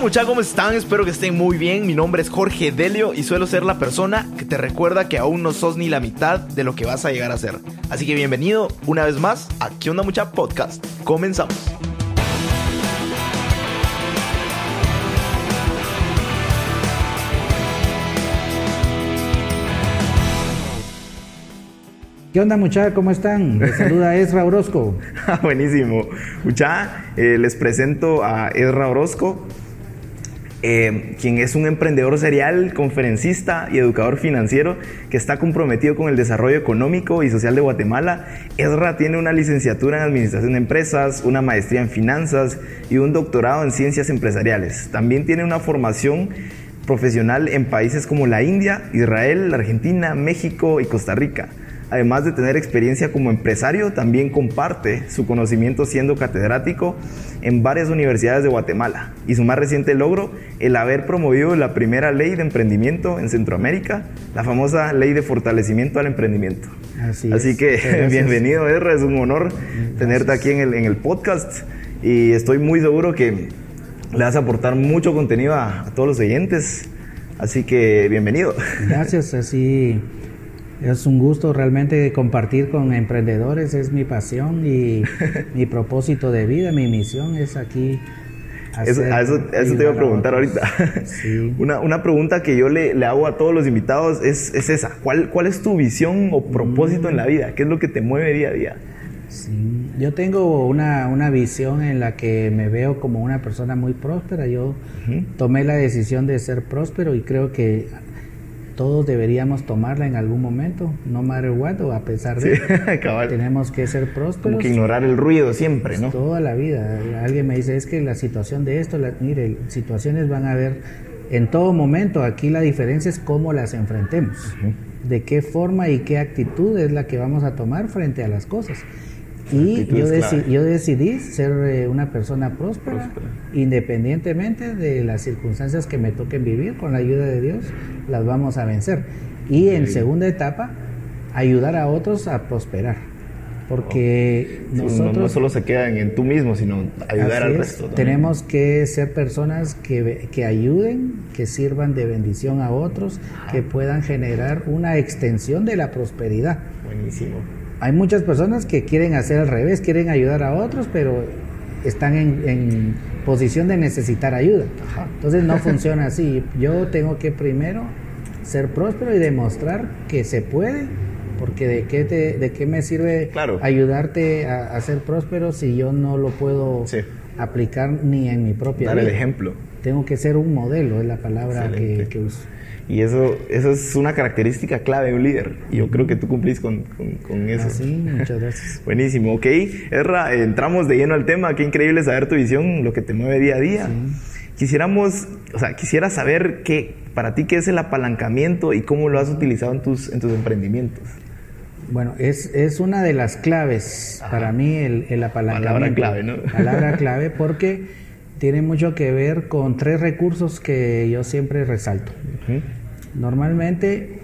muchachos? ¿Cómo están? Espero que estén muy bien. Mi nombre es Jorge Delio y suelo ser la persona que te recuerda que aún no sos ni la mitad de lo que vas a llegar a ser. Así que bienvenido una vez más a ¿Qué onda mucha podcast? Comenzamos. ¿Qué onda muchachos? ¿Cómo están? Les saluda Ezra Orozco. Buenísimo. Mucha, eh, les presento a Ezra Orozco, eh, quien es un emprendedor serial, conferencista y educador financiero que está comprometido con el desarrollo económico y social de Guatemala. Ezra tiene una licenciatura en Administración de Empresas, una maestría en Finanzas y un doctorado en Ciencias Empresariales. También tiene una formación profesional en países como la India, Israel, Argentina, México y Costa Rica. Además de tener experiencia como empresario, también comparte su conocimiento siendo catedrático en varias universidades de Guatemala. Y su más reciente logro, el haber promovido la primera ley de emprendimiento en Centroamérica, la famosa ley de fortalecimiento al emprendimiento. Así, Así es. que Gracias. bienvenido, Ezra, es un honor tenerte aquí en el, en el podcast y estoy muy seguro que le vas a aportar mucho contenido a, a todos los oyentes. Así que bienvenido. Gracias, así es un gusto realmente compartir con emprendedores, es mi pasión y mi propósito de vida, mi misión es aquí. Eso, hacer a eso, a eso te iba a preguntar ahorita. Sí. Una, una pregunta que yo le, le hago a todos los invitados es, es esa. ¿Cuál, ¿Cuál es tu visión o propósito en la vida? ¿Qué es lo que te mueve día a día? Sí, Yo tengo una, una visión en la que me veo como una persona muy próspera. Yo tomé la decisión de ser próspero y creo que todos deberíamos tomarla en algún momento, no matter what, o a pesar de. Sí. Tenemos que ser Como prósperos que ignorar el ruido siempre, ¿no? toda la vida. Alguien me dice, es que la situación de esto, la- mire, situaciones van a haber en todo momento. Aquí la diferencia es cómo las enfrentemos. De qué forma y qué actitud es la que vamos a tomar frente a las cosas. Y yo, deci- yo decidí ser eh, una persona próspera, independientemente de las circunstancias que me toquen vivir, con la ayuda de Dios las vamos a vencer. Y en segunda etapa, ayudar a otros a prosperar. Porque nosotros no, solo se quedan en tú mismo, sino ayudar al es. resto. Tenemos que ser personas que, que ayuden, que sirvan de bendición a otros, que puedan generar una extensión de la prosperidad. Buenísimo. Hay muchas personas que quieren hacer al revés, quieren ayudar a otros, pero están en, en posición de necesitar ayuda. Entonces no funciona así. Yo tengo que primero ser próspero y demostrar que se puede, porque de qué, te- de qué me sirve Claro. ayudarte a, a ser próspero si yo no lo puedo Sí. aplicar ni en mi propia Dar el ejemplo. Tengo que ser un modelo, es la palabra que, que uso. Y eso, eso es una característica clave de un líder. Y yo creo que tú cumplís con, con, con eso. Así, muchas gracias. Buenísimo, ok. Erra, entramos de lleno al tema. Qué increíble saber tu visión, lo que te mueve día a día. Quisiéramos, o sea, quisiera saber qué, para ti, qué es el apalancamiento y cómo lo has utilizado en tus, en tus emprendimientos. Bueno, es, es una de las claves para mí el, el apalancamiento. Palabra clave, ¿no? Palabra clave porque tiene mucho que ver con tres recursos que yo siempre resalto. Normalmente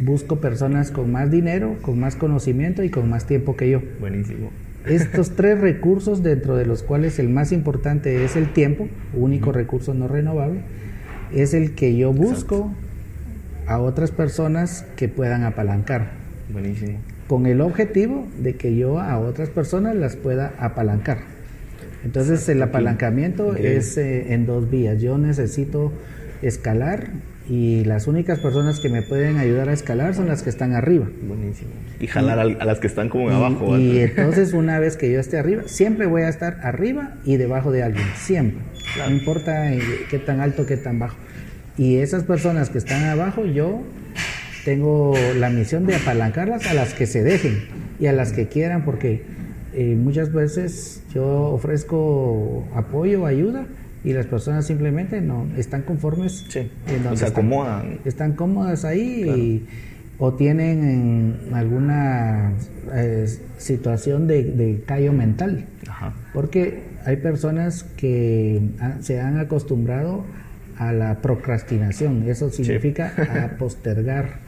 busco personas con más dinero, con más conocimiento y con más tiempo que yo. Buenísimo. Estos tres recursos, dentro de los cuales el más importante es el tiempo, único recurso no renovable, es el que yo busco a otras personas que puedan apalancar Buenísimo. con el objetivo de que yo a otras personas las pueda apalancar. Entonces el apalancamiento es eh, en dos vías. Yo necesito escalar y las únicas personas que me pueden ayudar a escalar son las que están arriba. Buenísimo. Y jalar al- a las que están como Y- abajo. Y, ¿verdad? entonces una vez que yo esté arriba, siempre voy a estar arriba y debajo de alguien, siempre. No importa eh, qué tan alto, qué tan bajo. Y esas personas que están abajo, yo tengo la misión de apalancarlas a las que se dejen y a las que quieran, porque eh, muchas veces yo ofrezco apoyo, ayuda, y las personas simplemente no están conformes. Sí, en se acomodan. Están cómodas ahí y- o tienen en alguna eh, situación de, de callo mental. Ajá. Porque hay personas que ha- se han acostumbrado a la procrastinación, eso significa a postergar.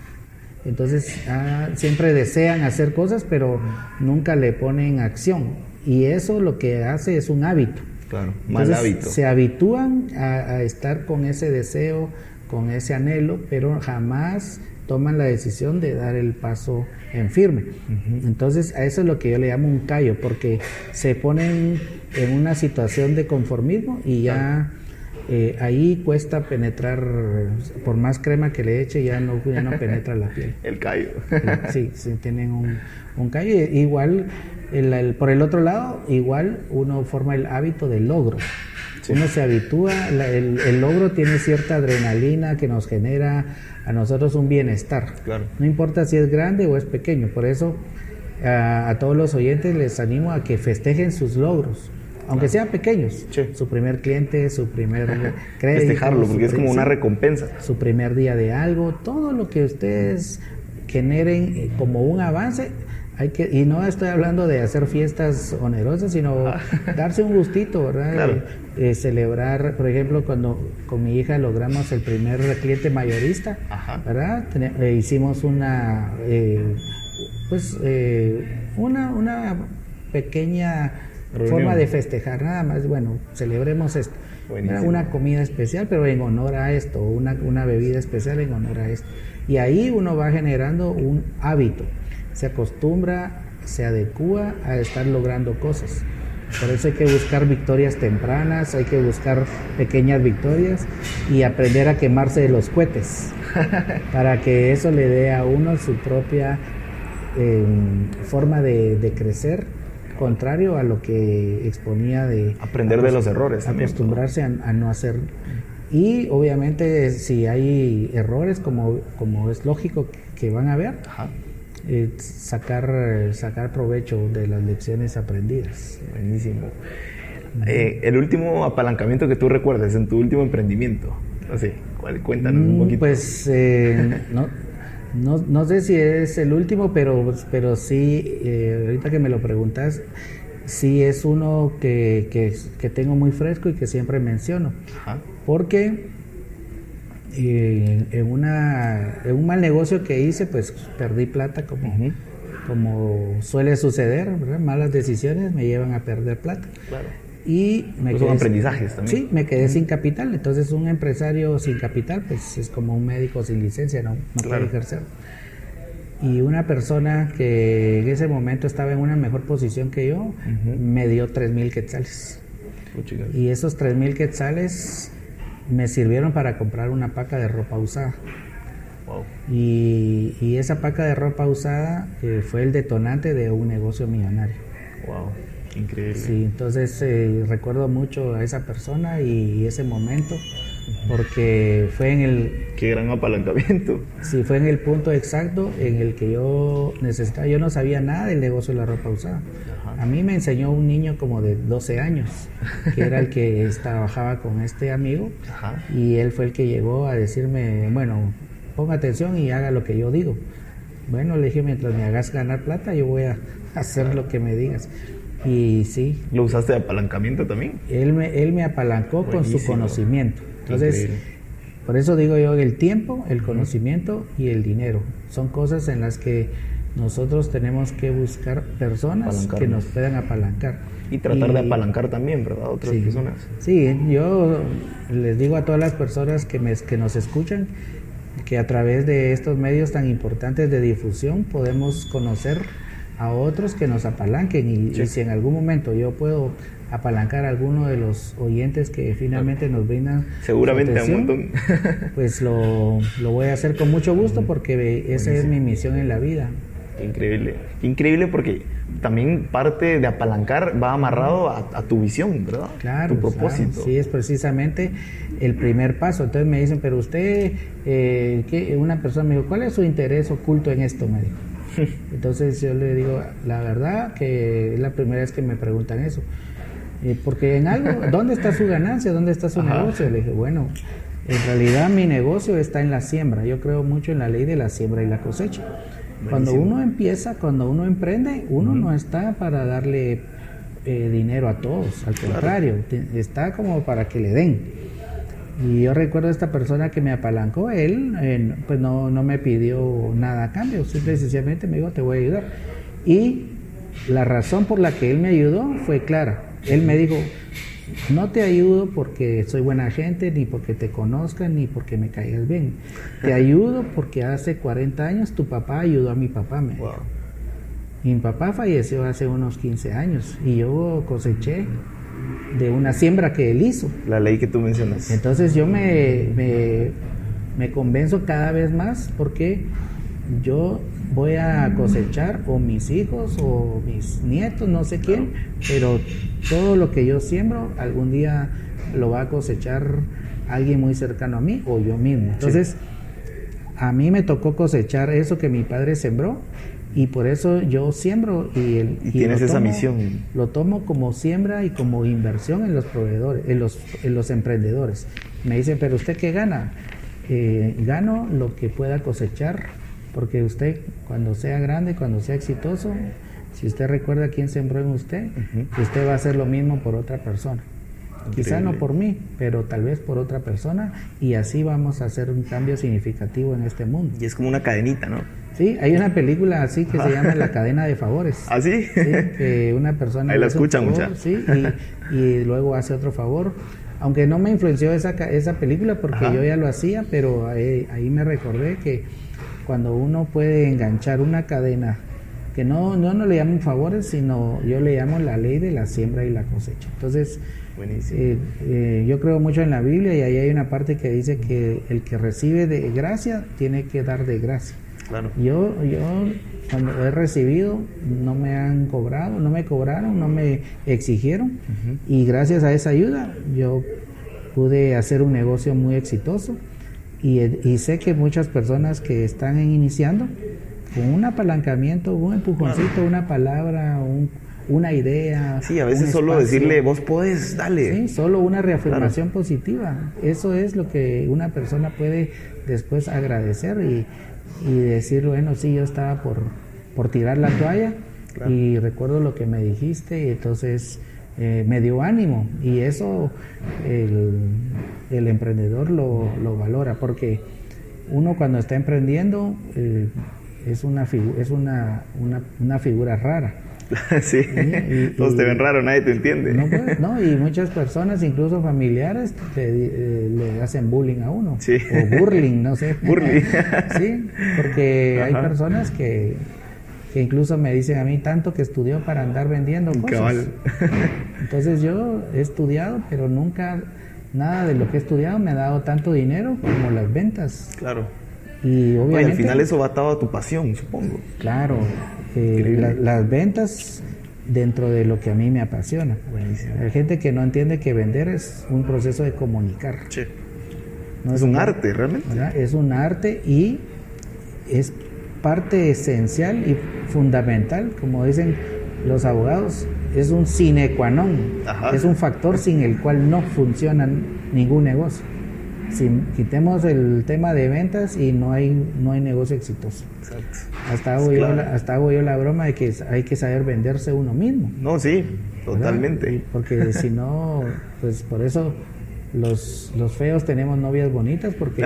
Entonces ah, siempre desean hacer cosas, pero nunca le ponen acción. Y eso lo que hace es un hábito. Claro, mal Entonces, hábito. Se habitúan a, a estar con ese deseo, con ese anhelo, pero jamás toman la decisión de dar el paso en firme. Entonces, a eso es lo que yo le llamo un callo, porque se ponen en una situación de conformismo y ya eh, ahí cuesta penetrar, por más crema que le eche, ya no, ya no penetra la piel. El callo. Sí, sí, tienen un, un callo. Igual, el- el- por el otro lado, igual uno forma el hábito del logro. Uno se habitúa, la- el, el logro tiene cierta adrenalina que nos genera a nosotros un bienestar. Claro. No importa si es grande o es pequeño. Por eso a, a todos los oyentes les animo a que festejen sus logros. Aunque sean pequeños, Sí. su primer cliente, su primer crédito, Festejarlo, porque es como una recompensa. su primer día de algo, todo lo que ustedes generen eh, como un avance, hay que, y no estoy hablando de hacer fiestas onerosas, sino darse un gustito, ¿verdad? Claro. Eh, celebrar, por ejemplo, cuando con mi hija logramos el primer cliente mayorista, Ajá. ¿verdad? Eh, hicimos una, eh, pues, eh, una, una pequeña Reunión. forma de festejar, nada más, bueno, celebremos esto. Una, una comida especial, pero en honor a esto, una, una bebida especial en honor a esto. Y ahí uno va generando un hábito, se acostumbra, se adecua a estar logrando cosas. Por eso hay que buscar victorias tempranas, hay que buscar pequeñas victorias y aprender a quemarse de los cohetes, para que eso le dé a uno su propia eh, forma de, de crecer, contrario a lo que exponía de Aprender de los errores acostumbrarse a, a no hacer. Y obviamente si hay errores, como, como es lógico que van a haber, Ajá. eh, sacar, sacar provecho de las lecciones aprendidas. Buenísimo. Eh, el último apalancamiento que tú recuerdes en tu último emprendimiento. ¿cuál? Cuéntanos un Mm, poquito. Pues eh, no, no, no sé si es el último, pero, pero sí, eh, ahorita que me lo preguntas, sí es uno que, que, que tengo muy fresco y que siempre menciono. Ajá. Porque eh, en, una, en un mal negocio que hice, pues perdí plata como, como suele suceder, ¿verdad? Malas decisiones me llevan a perder plata. Claro. Y me Pues son quedé- aprendizajes también. Sí, me quedé sin capital. Entonces, un empresario sin capital, pues es como un médico sin licencia, no, no Claro. puede ejercer. Y una persona que en ese momento estaba en una mejor posición que yo, me dio tres mil quetzales. Puchigas. Y esos tres mil quetzales me sirvieron para comprar una paca de ropa usada. Wow. Y, y esa paca de ropa usada eh, fue el detonante de un negocio millonario. Wow. Increíble. Sí, entonces eh, recuerdo mucho a esa persona y, ese momento porque fue en el Qué gran apalancamiento. sí, fue en el punto exacto en el que yo necesitaba, yo no sabía nada del negocio de la ropa usada. Ajá. A mí me enseñó un niño como de 12 años, que era el que trabajaba con este amigo Ajá. y él fue el que llegó a decirme, bueno, ponga atención y haga lo que yo digo. Bueno, le dije, mientras me hagas ganar plata, yo voy a hacer lo que me digas. Y sí, ¿Lo usaste de apalancamiento también? él me, él me apalancó con su conocimiento. Entonces, Increíble. por eso digo yo, el tiempo, el conocimiento y el dinero son cosas en las que nosotros tenemos que buscar personas que nos puedan apalancar. Y tratar de apalancar también, ¿verdad? Otras Sí. personas. Sí, yo les digo a todas las personas que, me, que nos escuchan que a través de estos medios tan importantes de difusión podemos conocer a otros que nos apalanquen y, Sí. y si en algún momento yo puedo apalancar a alguno de los oyentes que finalmente nos brindan Seguramente a un atención, montón. pues lo, lo voy a hacer con mucho gusto porque esa es mi misión en la vida. Increíble. Increíble porque también parte de apalancar va amarrado a, a tu visión, ¿verdad? Claro, Tu propósito. claro, sí, es precisamente el primer paso. Entonces me dicen, pero usted, eh, ¿qué? una persona me dijo, ¿cuál es su interés oculto en esto? Me dijo. Entonces yo le digo, la verdad que es la primera vez que me preguntan eso. Eh, porque en algo, ¿dónde está su ganancia? ¿Dónde está su negocio? Le dije, bueno, en realidad mi negocio está en la siembra. Yo creo mucho en la ley de la siembra y la cosecha. Cuando uno empieza, cuando uno emprende, uno no está para darle eh, dinero a todos, al contrario, está como para que le den. Y yo recuerdo a esta persona que me apalancó, él pues no, no me pidió nada a cambio, simple y sencillamente me dijo, te voy a ayudar. Y la razón por la que él me ayudó fue clara. Él me dijo, no te ayudo porque soy buena gente, ni porque te conozcan, ni porque me caigas bien. Te ayudo porque hace 40 años tu papá ayudó a mi papá. Me Mi papá falleció hace unos 15 años y yo coseché de una siembra que él hizo. La ley que tú mencionas. Entonces yo me, me, me convenzo cada vez más porque yo voy a cosechar o mis hijos o mis nietos, no sé quién, pero todo lo que yo siembro algún día lo va a cosechar alguien muy cercano a mí o yo mismo. Entonces, a mí me tocó cosechar eso que mi padre sembró y por eso yo siembro y, el, tienes esa misión. Lo tomo como siembra y como inversión en los proveedores, en los, en los emprendedores. Me dicen, pero usted qué gana? Eh, gano lo que pueda cosechar porque usted cuando sea grande, cuando sea exitoso, si usted recuerda quién sembró en usted, usted va a hacer lo mismo por otra persona. Quizá no por mí, pero tal vez por otra persona y así vamos a hacer un cambio significativo en este mundo. Y es como una cadenita, ¿no? Sí, hay una película así que se llama La cadena de favores. ¿Ah, sí? sí que una persona... Ahí la escucha mucha. Sí, y, luego hace otro favor. Aunque no me influenció esa, esa película porque yo ya lo hacía, pero ahí, ahí me recordé que cuando uno puede enganchar una cadena que no, no, no le llaman favores, sino yo le llamo la ley de la siembra y la cosecha. Entonces, eh, eh, yo creo mucho en la Biblia y ahí hay una parte que dice que el que recibe de gracia tiene que dar de gracia. Claro. Yo, yo cuando he recibido no me han cobrado, no me cobraron, no me exigieron y gracias a esa ayuda yo pude hacer un negocio muy exitoso y, sé que muchas personas que están iniciando, con un apalancamiento, un empujoncito, una palabra, una idea. Sí, a veces solo decirle, vos podés, dale. Sí, solo una reafirmación positiva. Eso es lo que una persona puede después agradecer y, y decir, bueno, sí, yo estaba por, por tirar la toalla y recuerdo lo que me dijiste y entonces eh, me dio ánimo y eso el, el emprendedor lo, lo, valora porque uno cuando está emprendiendo eh, es, una, es una, una, una figura rara. sí, todos te ven raro, nadie te entiende. No, y muchas personas, incluso familiares, eh, le hacen bullying a uno. Sí. O burling, no sé. Burling. sí, porque hay personas que que incluso me dicen a mí tanto que estudió para andar vendiendo cosas. Entonces yo he estudiado, pero nunca nada de lo que he estudiado me ha dado tanto dinero como las ventas. Claro. Y obviamente. al final eso va atado a tu pasión, supongo. Claro. Eh, las ventas dentro de lo que a mí me apasiona. Buenísimo. Hay gente que no entiende que vender es un proceso de comunicar. Sí. No es, un arte, realmente. Es un arte y es parte esencial y fundamental, como dicen los abogados, es un sine qua non, es un factor sin el cual no funciona ningún negocio. Si quitemos el tema de ventas y no hay no hay negocio exitoso. Hasta hago, yo la, hasta hago yo la broma de que hay que saber venderse uno mismo. No, sí, totalmente. Porque si no, pues por eso los, los feos tenemos novias bonitas porque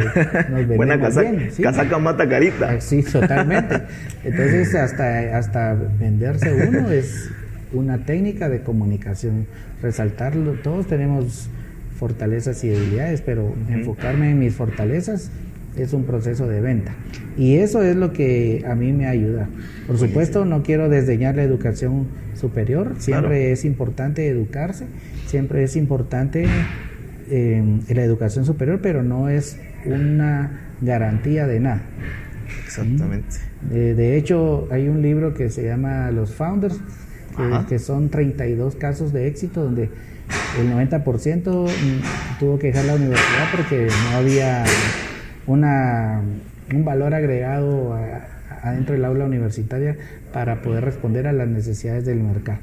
nos Buena bien. ¿sí? casaca mata carita. Ah, sí, totalmente. Entonces, hasta, hasta venderse uno es una técnica de comunicación. Resaltarlo, todos tenemos fortalezas y debilidades, pero enfocarme en mis fortalezas es un proceso de venta. Y eso es lo que a mí me ayuda. Por supuesto, no quiero desdeñar la educación superior, siempre es importante educarse, siempre es importante en la educación superior, pero no es una garantía de nada. Exactamente. De, hecho, hay un libro que se llama Los Founders, que, son 32 casos de éxito donde el 90% tuvo que dejar la universidad porque no había una, un valor agregado adentro del aula universitaria para poder responder a las necesidades del mercado.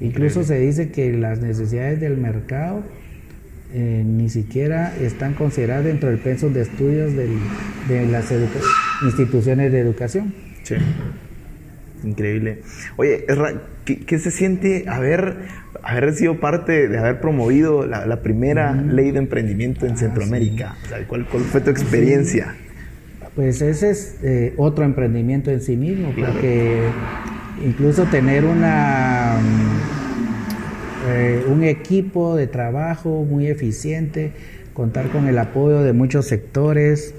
Incluso se dice que las necesidades del mercado eh, ni siquiera están consideradas dentro del pensum de estudios del- de las instituciones de educación. Sí. Increíble. Oye, ¿qué, qué se siente haber, haber sido parte de haber promovido la, la primera ley de emprendimiento en Centroamérica? O sea, ¿cuál, cuál fue tu experiencia? Pues ese es eh, otro emprendimiento en sí mismo, Claro. porque incluso tener una mm, eh, un equipo de trabajo muy eficiente, contar con el apoyo de muchos sectores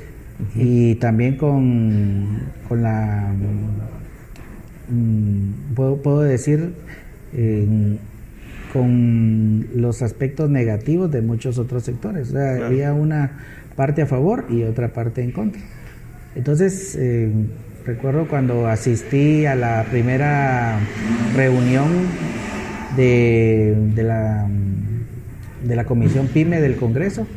y también con, con la mm, puedo, puedo decir eh, con los aspectos negativos de muchos otros sectores. O sea, Claro. había una parte a favor y otra parte en contra. Entonces, eh, recuerdo cuando asistí a la primera reunión de, de la, de la Comisión PYME del Congreso,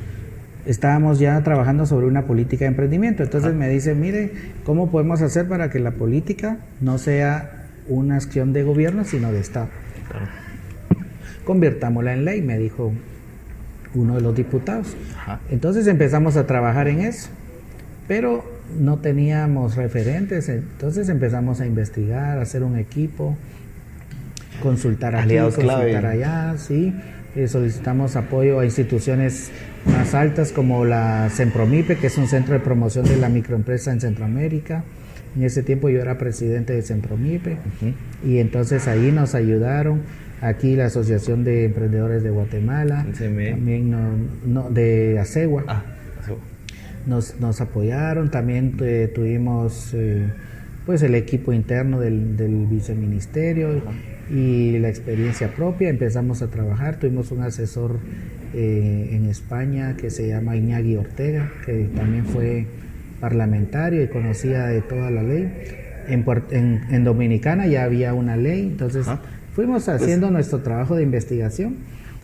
estábamos ya trabajando sobre una política de emprendimiento. Entonces me dice, mire, ¿cómo podemos hacer para que la política no sea una acción de gobierno, sino de Estado? Convirtámosla en ley, me dijo uno de los diputados. Ajá. Entonces empezamos a trabajar en eso, pero no teníamos referentes, entonces empezamos a investigar, a hacer un equipo, consultar aquí, Aliados consultar clave. allá, sí. Eh, solicitamos apoyo a instituciones más altas como la Sempromipe, que es un centro de promoción de la microempresa en Centroamérica. En ese tiempo yo era presidente de Sempromipe. Y entonces ahí nos ayudaron. Aquí la Asociación de Emprendedores de Guatemala, también no, no, de Acegua. Ah, nos, nos apoyaron, también eh, tuvimos eh, pues el equipo interno del, del viceministerio y la experiencia propia, empezamos a trabajar, tuvimos un asesor eh, en España que se llama Iñaki Ortega, que también fue parlamentario y conocía de toda la ley. En, en, en Dominicana ya había una ley, entonces fuimos haciendo nuestro trabajo de investigación.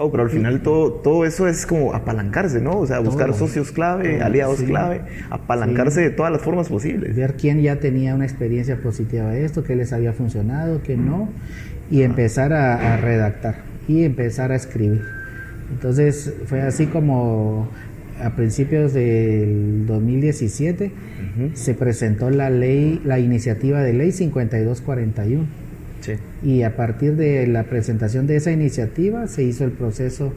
Oh, pero al final todo, todo eso es como apalancarse, ¿no? O sea, buscar Todo. socios clave, Todo, aliados sí. clave, apalancarse de todas las formas posibles. ver quién ya tenía una experiencia positiva de esto, qué les había funcionado, qué no, y empezar a, a redactar y empezar a escribir. Entonces fue así como a principios del 2017 se presentó la ley, la iniciativa de ley 5241 Sí. y a partir de la presentación de esa iniciativa se hizo el proceso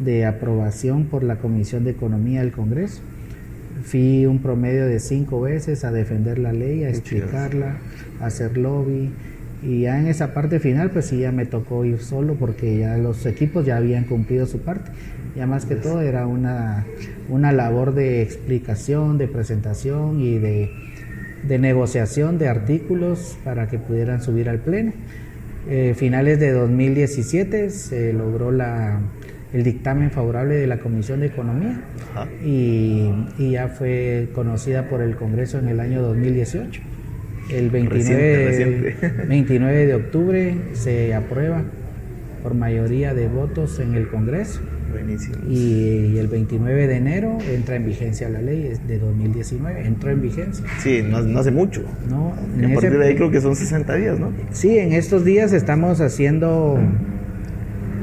de aprobación por la Comisión de Economía del Congreso. Fui un promedio de cinco veces a defender la ley, a explicarla, a hacer lobby. Y ya en esa parte final, pues sí, ya me tocó ir solo porque ya los equipos ya habían cumplido su parte. Ya más que todo era una, una labor de explicación, de presentación y de, de negociación de artículos para que pudieran subir al pleno. Eh, finales de 2017 se logró la, el dictamen favorable de la Comisión de Economía y, y ya fue conocida por el Congreso en el año 2018. El 29, Reciente, reciente. 29 de octubre se aprueba por mayoría de votos en el Congreso Buenísimo. y, y el 29 de enero entra en vigencia la ley de 2019, entró en vigencia. Sí, no, no hace mucho. ¿no? A partir ese- de ahí creo que son 60 días, ¿no? Sí, en estos días estamos haciendo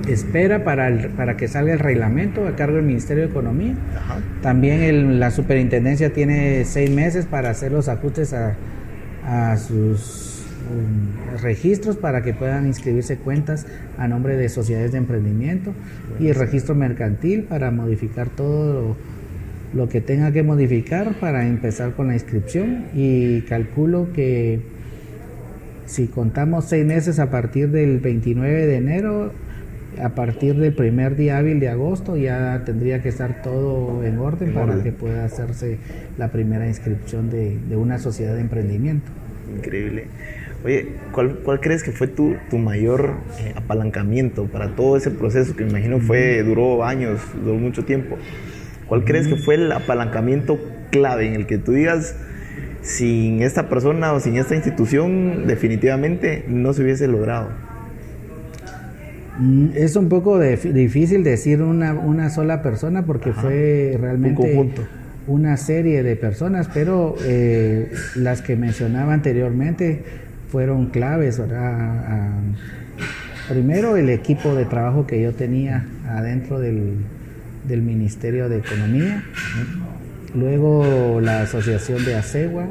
espera para, el- para que salga el reglamento a cargo del Ministerio de Economía. Ajá. También el- la superintendencia tiene seis meses para hacer los ajustes a, a sus um, registros para que puedan inscribirse cuentas a nombre de sociedades de emprendimiento y el registro mercantil para modificar todo lo, lo que tenga que modificar para empezar con la inscripción. Y calculo que si contamos seis meses a partir del 29 de enero, a partir del primer día hábil de agosto ya tendría que estar todo en orden En para orden. que pueda hacerse la primera inscripción de, de una sociedad de emprendimiento. Increíble. Oye, ¿cuál, cuál crees que fue tu, tu mayor eh, apalancamiento para todo ese proceso que me imagino fue, duró años, duró mucho tiempo? ¿Cuál crees que fue el apalancamiento clave en el que tú digas, sin esta persona o sin esta institución, definitivamente no se hubiese logrado? Mm, Es un poco de- difícil decir una, una sola persona porque Ajá. fue realmente Un conjunto. una serie de personas, pero eh, las que mencionaba anteriormente fueron claves, ¿verdad? Primero el equipo de trabajo que yo tenía adentro del, del Ministerio de Economía, luego la Asociación de ASEGUA,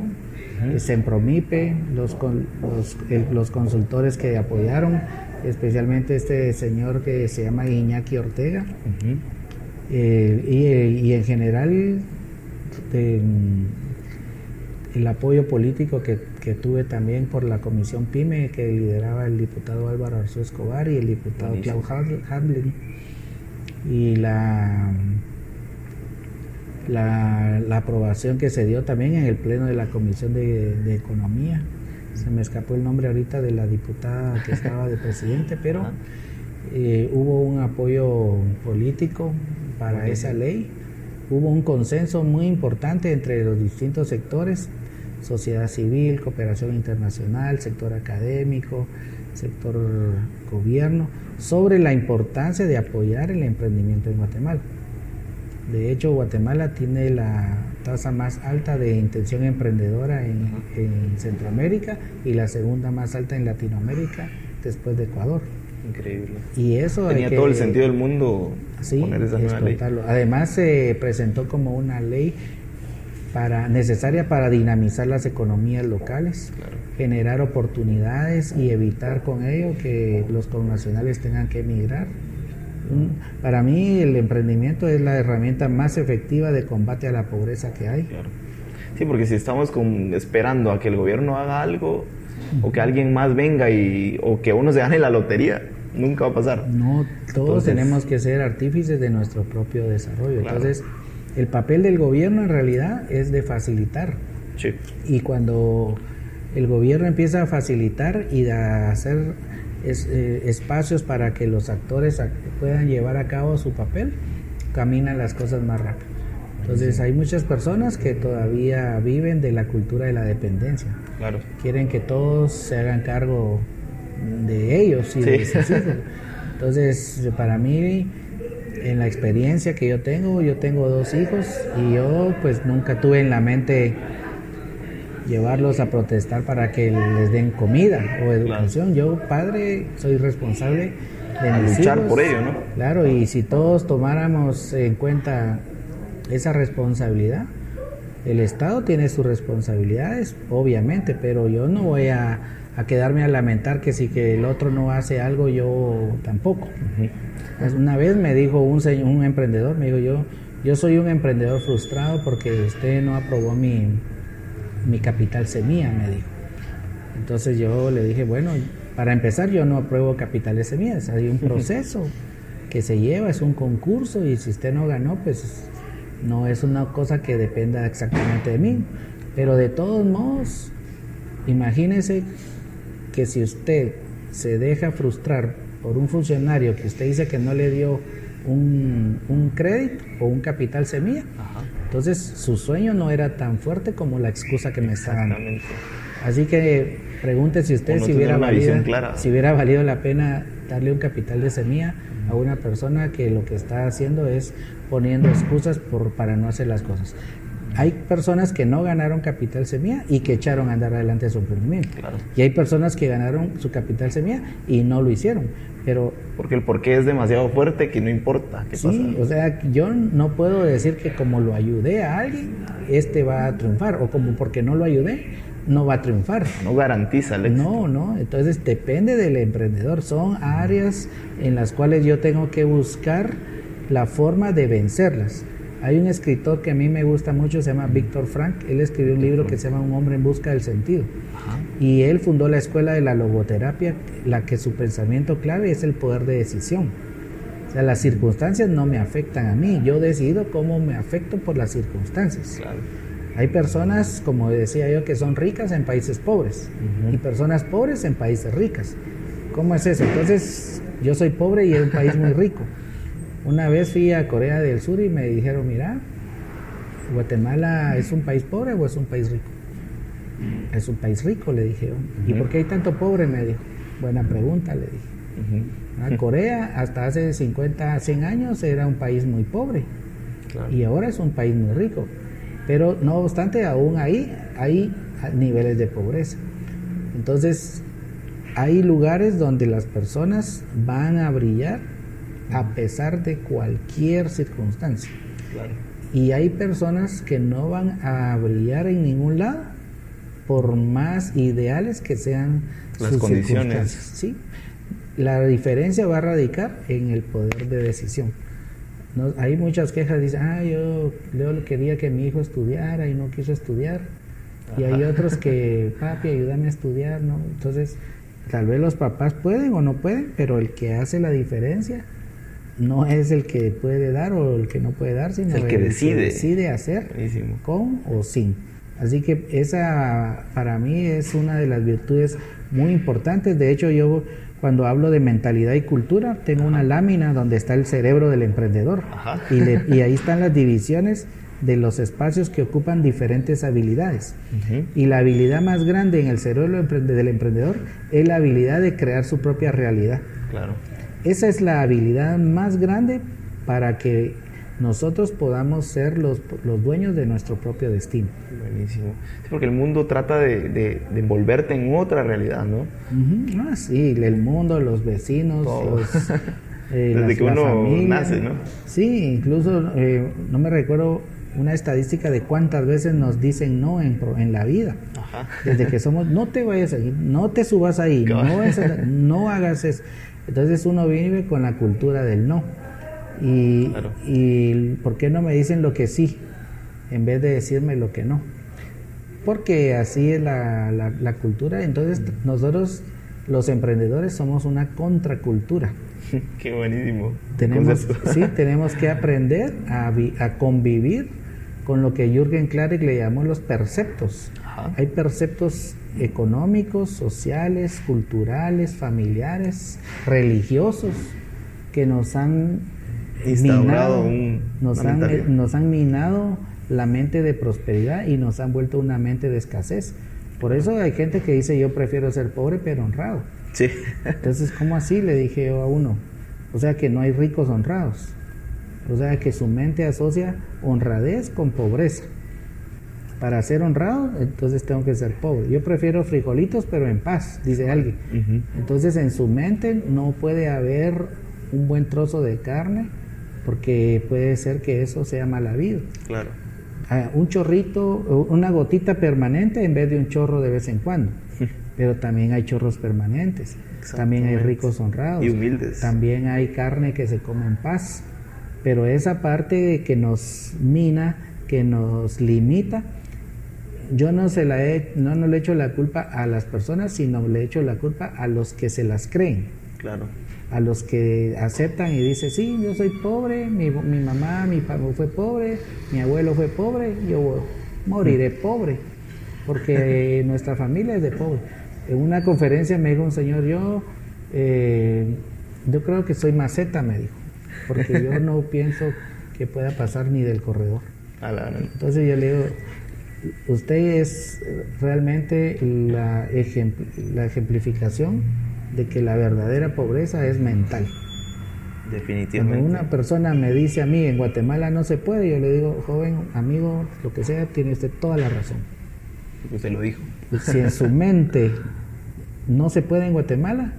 Sempromipe, los, los, el- los consultores que apoyaron, especialmente este señor que se llama Iñaki Ortega, eh, y, eh, y en general mm, el apoyo político que, que tuve también por la comisión PYME que lideraba el diputado Álvaro Arzú Escobar y el diputado Clau Hamlin- Hamlin y la, la, la aprobación que se dio también en el pleno de la comisión de, de economía se me escapó el nombre ahorita de la diputada que estaba de presidente pero eh, hubo un apoyo político para esa ley. Hubo un consenso muy importante entre los distintos sectores, sociedad civil, cooperación internacional, sector académico, sector gobierno, sobre la importancia de apoyar el emprendimiento en Guatemala. De hecho, Guatemala tiene la tasa más alta de intención emprendedora en, en Centroamérica y la segunda más alta en Latinoamérica después de Ecuador. Increíble. Y eso Tenía que- todo el sentido del mundo Sí, poner esa nueva ley. Además se presentó como una ley para necesaria para dinamizar las economías locales, Claro. generar oportunidades y evitar con ello que los connacionales tengan que emigrar. Para mí el emprendimiento es la herramienta más efectiva de combate a la pobreza que hay. Claro. Sí, porque si estamos con- esperando a que el gobierno haga algo o que alguien más venga y o que uno se gane la lotería, nunca va a pasar. No, todos Entonces- tenemos que ser artífices de nuestro propio desarrollo. Claro. Entonces, el papel del gobierno en realidad es de facilitar. Sí. Y cuando el gobierno empieza a facilitar y a hacer es- eh, espacios para que los actores ac- puedan llevar a cabo su papel, caminan las cosas más rápido. Entonces hay muchas personas que todavía viven de la cultura de la dependencia. Claro. Quieren que todos se hagan cargo de ellos y Sí. de sus hijos. Entonces, para mí, en la experiencia que yo tengo, yo tengo dos hijos y yo pues nunca tuve en la mente llevarlos a protestar para que les den comida o educación. Yo, padre, soy responsable de A mis luchar hijos. por ello, ¿no? Claro, y si todos tomáramos en cuenta esa responsabilidad, el Estado tiene sus responsabilidades, obviamente, pero yo no voy a, a quedarme a lamentar que si que el otro no hace algo, yo tampoco. Una vez me dijo un, señor- un emprendedor, me dijo yo, yo soy un emprendedor frustrado porque usted no aprobó mi, mi capital semilla, me dijo. Entonces yo le dije, bueno, para empezar yo no apruebo capitales semillas, hay un proceso que se lleva, es un concurso y si usted no ganó, pues no es una cosa que dependa exactamente de mí. Pero de todos modos, imagínese que si usted se deja frustrar por un funcionario que usted dice que no le dio un, un crédito o un capital semilla, entonces su sueño no era tan fuerte como la excusa que me está dando. Así que pregúntese usted O no si hubiera, valido, si hubiera valido la pena darle un capital de semilla a una persona que lo que está haciendo es poniendo excusas por, para no hacer las cosas. Hay personas que no ganaron capital semilla y que echaron a andar adelante su emprendimiento. Claro. Y hay personas que ganaron su capital semilla y no lo hicieron. Pero Porque el porqué es demasiado fuerte que no importa qué Sí, pasa. o sea, yo no puedo decir que como lo ayudé a alguien, este va a triunfar, o como porque no lo ayudé, no va a triunfar. No garantiza el éxito. No, no, entonces depende del emprendedor. Son áreas en las cuales yo tengo que buscar la forma de vencerlas. Hay un escritor que a mí me gusta mucho, se llama Víctor Frank. Él escribió un libro que se llama Un hombre en busca del sentido. Y él fundó la escuela de la logoterapia, la que su pensamiento clave es el poder de decisión. O sea, las circunstancias no me afectan a mí, yo decido cómo me afecto por las circunstancias. Claro. Hay personas, como decía yo, que son ricas en países pobres y personas pobres en países ricas. ¿Cómo es eso? Entonces, yo soy pobre y es un país muy rico. Una vez fui a Corea del Sur y me dijeron, mira, ¿Guatemala es un país pobre o es un país rico? Es un país rico, le dije yo. ¿Y por qué hay tanto pobre? Me dijo. Buena pregunta, le dije. Ah, Corea hasta hace 50, 100 años era un país muy pobre Claro. y ahora es un país muy rico. Pero no obstante, aún ahí hay niveles de pobreza. Entonces, hay lugares donde las personas van a brillar a pesar de cualquier circunstancia. Y hay personas que no van a brillar en ningún lado por más ideales que sean las sus condiciones. circunstancias, ¿sí? La diferencia va a radicar en el poder de decisión. No, hay muchas quejas, dicen, ah, yo, yo quería que mi hijo estudiara y no quiso estudiar. Y hay otros que, papi, ayúdame a estudiar, ¿no? Entonces, tal vez los papás pueden o no pueden, pero el que hace la diferencia no es el que puede dar o el que no puede dar, sino El que decide. decide hacer Buenísimo. con o sin. Así que esa para mí es una de las virtudes muy importantes. De hecho, yo cuando hablo de mentalidad y cultura, tengo una lámina donde está el cerebro del emprendedor. Ajá. Y, le- y ahí están las divisiones de los espacios que ocupan diferentes habilidades. Y la habilidad más grande en el cerebro del emprendedor es la habilidad de crear su propia realidad. Claro. Esa es la habilidad más grande para que nosotros podamos ser los, los dueños de nuestro propio destino. Buenísimo. Sí, porque el mundo trata de, de- de envolverte en otra realidad, ¿no? Ah, sí, el mundo, los vecinos, los, eh, Desde que uno familia. nace, ¿no? Sí, incluso eh, no me recuerdo una estadística de cuántas veces nos dicen no en, pro- en la vida. Ajá. Desde que somos, no te vayas ahí, no te subas ahí, no, es- no hagas eso. Entonces uno vive con la cultura del no. Y, Claro. y ¿por qué no me dicen lo que sí en vez de decirme lo que no? Porque así es la, la- la cultura. Entonces nosotros los emprendedores somos una contracultura. Qué buenísimo. Tenemos, sí, tenemos que aprender a, vi- a convivir con lo que Jürgen Klarik le llamó los perceptos. Ajá. Hay perceptos económicos, sociales, culturales, familiares, religiosos que nos han minado, un- nos, una han, mentalidad. nos han minado la mente de prosperidad y nos han vuelto una mente de escasez. Por eso hay gente que dice yo prefiero ser pobre pero honrado. Sí. Entonces, ¿cómo así? Le dije yo a uno. O sea que no hay ricos honrados. O sea que su mente asocia honradez con pobreza. Para ser honrado, entonces tengo que ser pobre. Yo prefiero frijolitos, pero en paz, dice alguien. Entonces en su mente no puede haber un buen trozo de carne, porque puede ser que eso sea mal habido. Claro. Ah, un chorrito, una gotita permanente en vez de un chorro de vez en cuando. Pero también hay chorros permanentes. También hay ricos honrados. Y humildes. También hay carne que se come en paz. Pero esa parte que nos mina, que nos limita, yo no se la he, no, no le echo la culpa a las personas, sino le echo la culpa a los que se las creen Claro. a los que aceptan y dicen, sí, yo soy pobre, mi, mi mamá, mi papá fue pobre, mi abuelo fue pobre, yo moriré pobre, porque nuestra familia es de pobre. En una conferencia me dijo un señor, yo, eh, yo creo que soy maceta, me dijo, porque yo no pienso que pueda pasar ni del corredor. Entonces yo le digo, usted es realmente la, ejempl- la ejemplificación de que la verdadera pobreza es mental. Cuando Definitivamente. una persona me dice a mí, en Guatemala no se puede, yo le digo, joven, amigo, lo que sea, tiene usted toda la razón. Usted lo dijo. Si en su mente no se puede en Guatemala,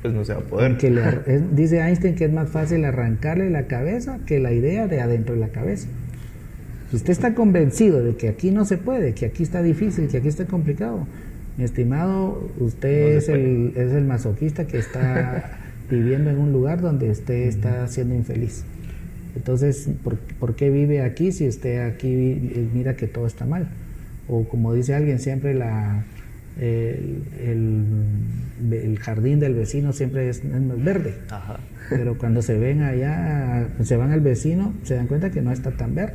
Pues no se va a poder. le es- dice Einstein que es más fácil arrancarle la cabeza que la idea de adentro de la cabeza. Si usted está convencido de que aquí no se puede, que aquí está difícil, que aquí está complicado, mi estimado, usted No es, el, es el masoquista que está viviendo en un lugar donde usted está siendo infeliz. Entonces, ¿por, por qué vive aquí si usted aquí vi- mira que todo está mal? O como dice alguien, siempre la, el, el- el jardín del vecino siempre es, es más verde. Ajá. Pero cuando se ven allá, se van al vecino, se dan cuenta que no está tan verde.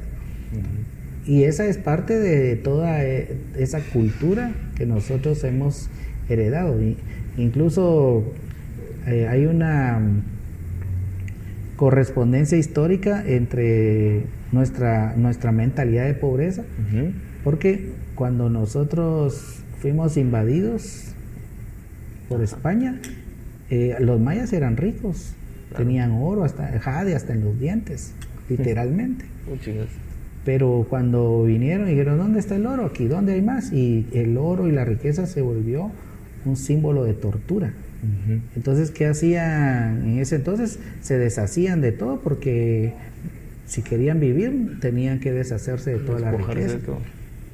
Y esa es parte de toda eh, esa cultura que nosotros hemos heredado. Incluso eh, hay una correspondencia histórica entre nuestra, nuestra mentalidad de pobreza, porque cuando nosotros fuimos invadidos por España, eh, los mayas eran ricos, tenían oro, hasta jade, hasta en los dientes, literalmente. Pero cuando vinieron y dijeron, ¿dónde está el oro? Aquí, ¿dónde hay más? Y el oro y la riqueza se volvió un símbolo de tortura. Entonces, ¿qué hacían en ese entonces? Se deshacían de todo porque si querían vivir tenían que deshacerse de toda la riqueza.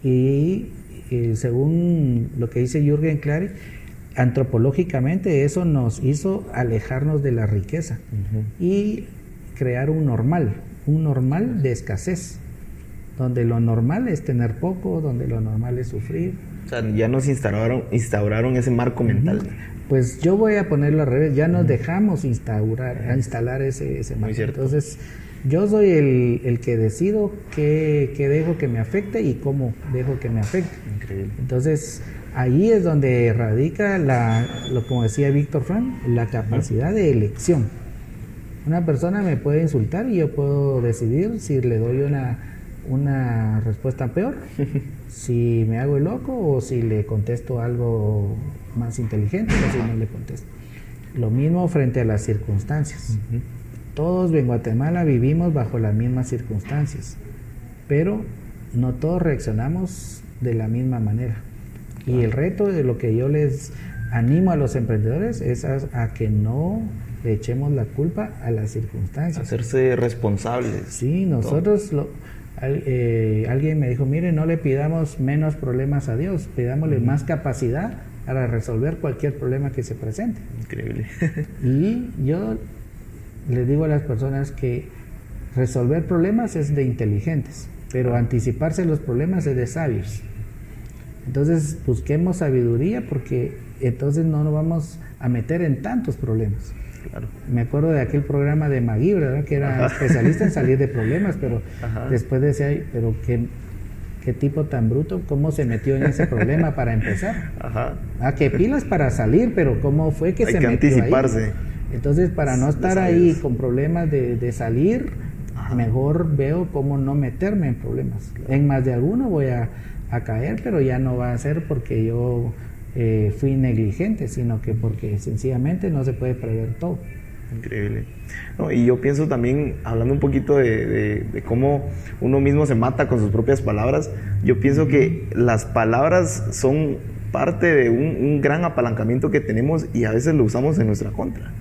Y, y, según lo que dice Jürgen Clary, antropológicamente eso nos hizo alejarnos de la riqueza y crear un normal, un normal de escasez, donde lo normal es tener poco, donde lo normal es sufrir. O sea, ya nos instauraron, instauraron ese marco mental. Pues yo voy a ponerlo al revés, ya nos dejamos instaurar, instalar ese, ese marco. Entonces, yo soy el, el que decido qué, qué, dejo que me afecte y cómo dejo que me afecte. Increíble. Entonces, ahí es donde radica, la, lo como decía Víctor Frank, la capacidad de elección. Una persona me puede insultar y yo puedo decidir si le doy una, una respuesta peor, si me hago el loco o si le contesto algo más inteligente o si no le contesto. Lo mismo frente a las circunstancias. Todos en Guatemala vivimos bajo las mismas circunstancias, pero no todos reaccionamos de la misma manera. Y el reto de lo que yo les animo a los emprendedores es a, que no le echemos la culpa a las circunstancias. Hacerse responsables. Sí, nosotros, lo, eh, alguien me dijo, mire, no le pidamos menos problemas a Dios, pidámosle más capacidad para resolver cualquier problema que se presente. Increíble. y yo le digo a las personas que resolver problemas es de inteligentes, pero anticiparse los problemas es de sabios. Entonces busquemos sabiduría porque entonces no nos vamos a meter en tantos problemas. Me acuerdo de aquel programa de Magui, ¿verdad? Que era especialista en salir de problemas, pero después decía, pero qué, qué tipo tan bruto, cómo se metió en ese problema para empezar. Ajá. Ah, qué pilas para salir, pero cómo fue que Hay se que metió anticiparse. Entonces, para no estar ahí con problemas de, de salir, mejor veo cómo no meterme en problemas. En más de alguno voy a a caer, pero ya no va a ser porque yo eh, fui negligente, sino que porque sencillamente no se puede prever todo. Increíble. y yo pienso también, hablando un poquito de, cómo uno mismo se mata con sus propias palabras, yo pienso que las palabras son parte de un, gran apalancamiento que tenemos y a veces lo usamos en nuestra contra.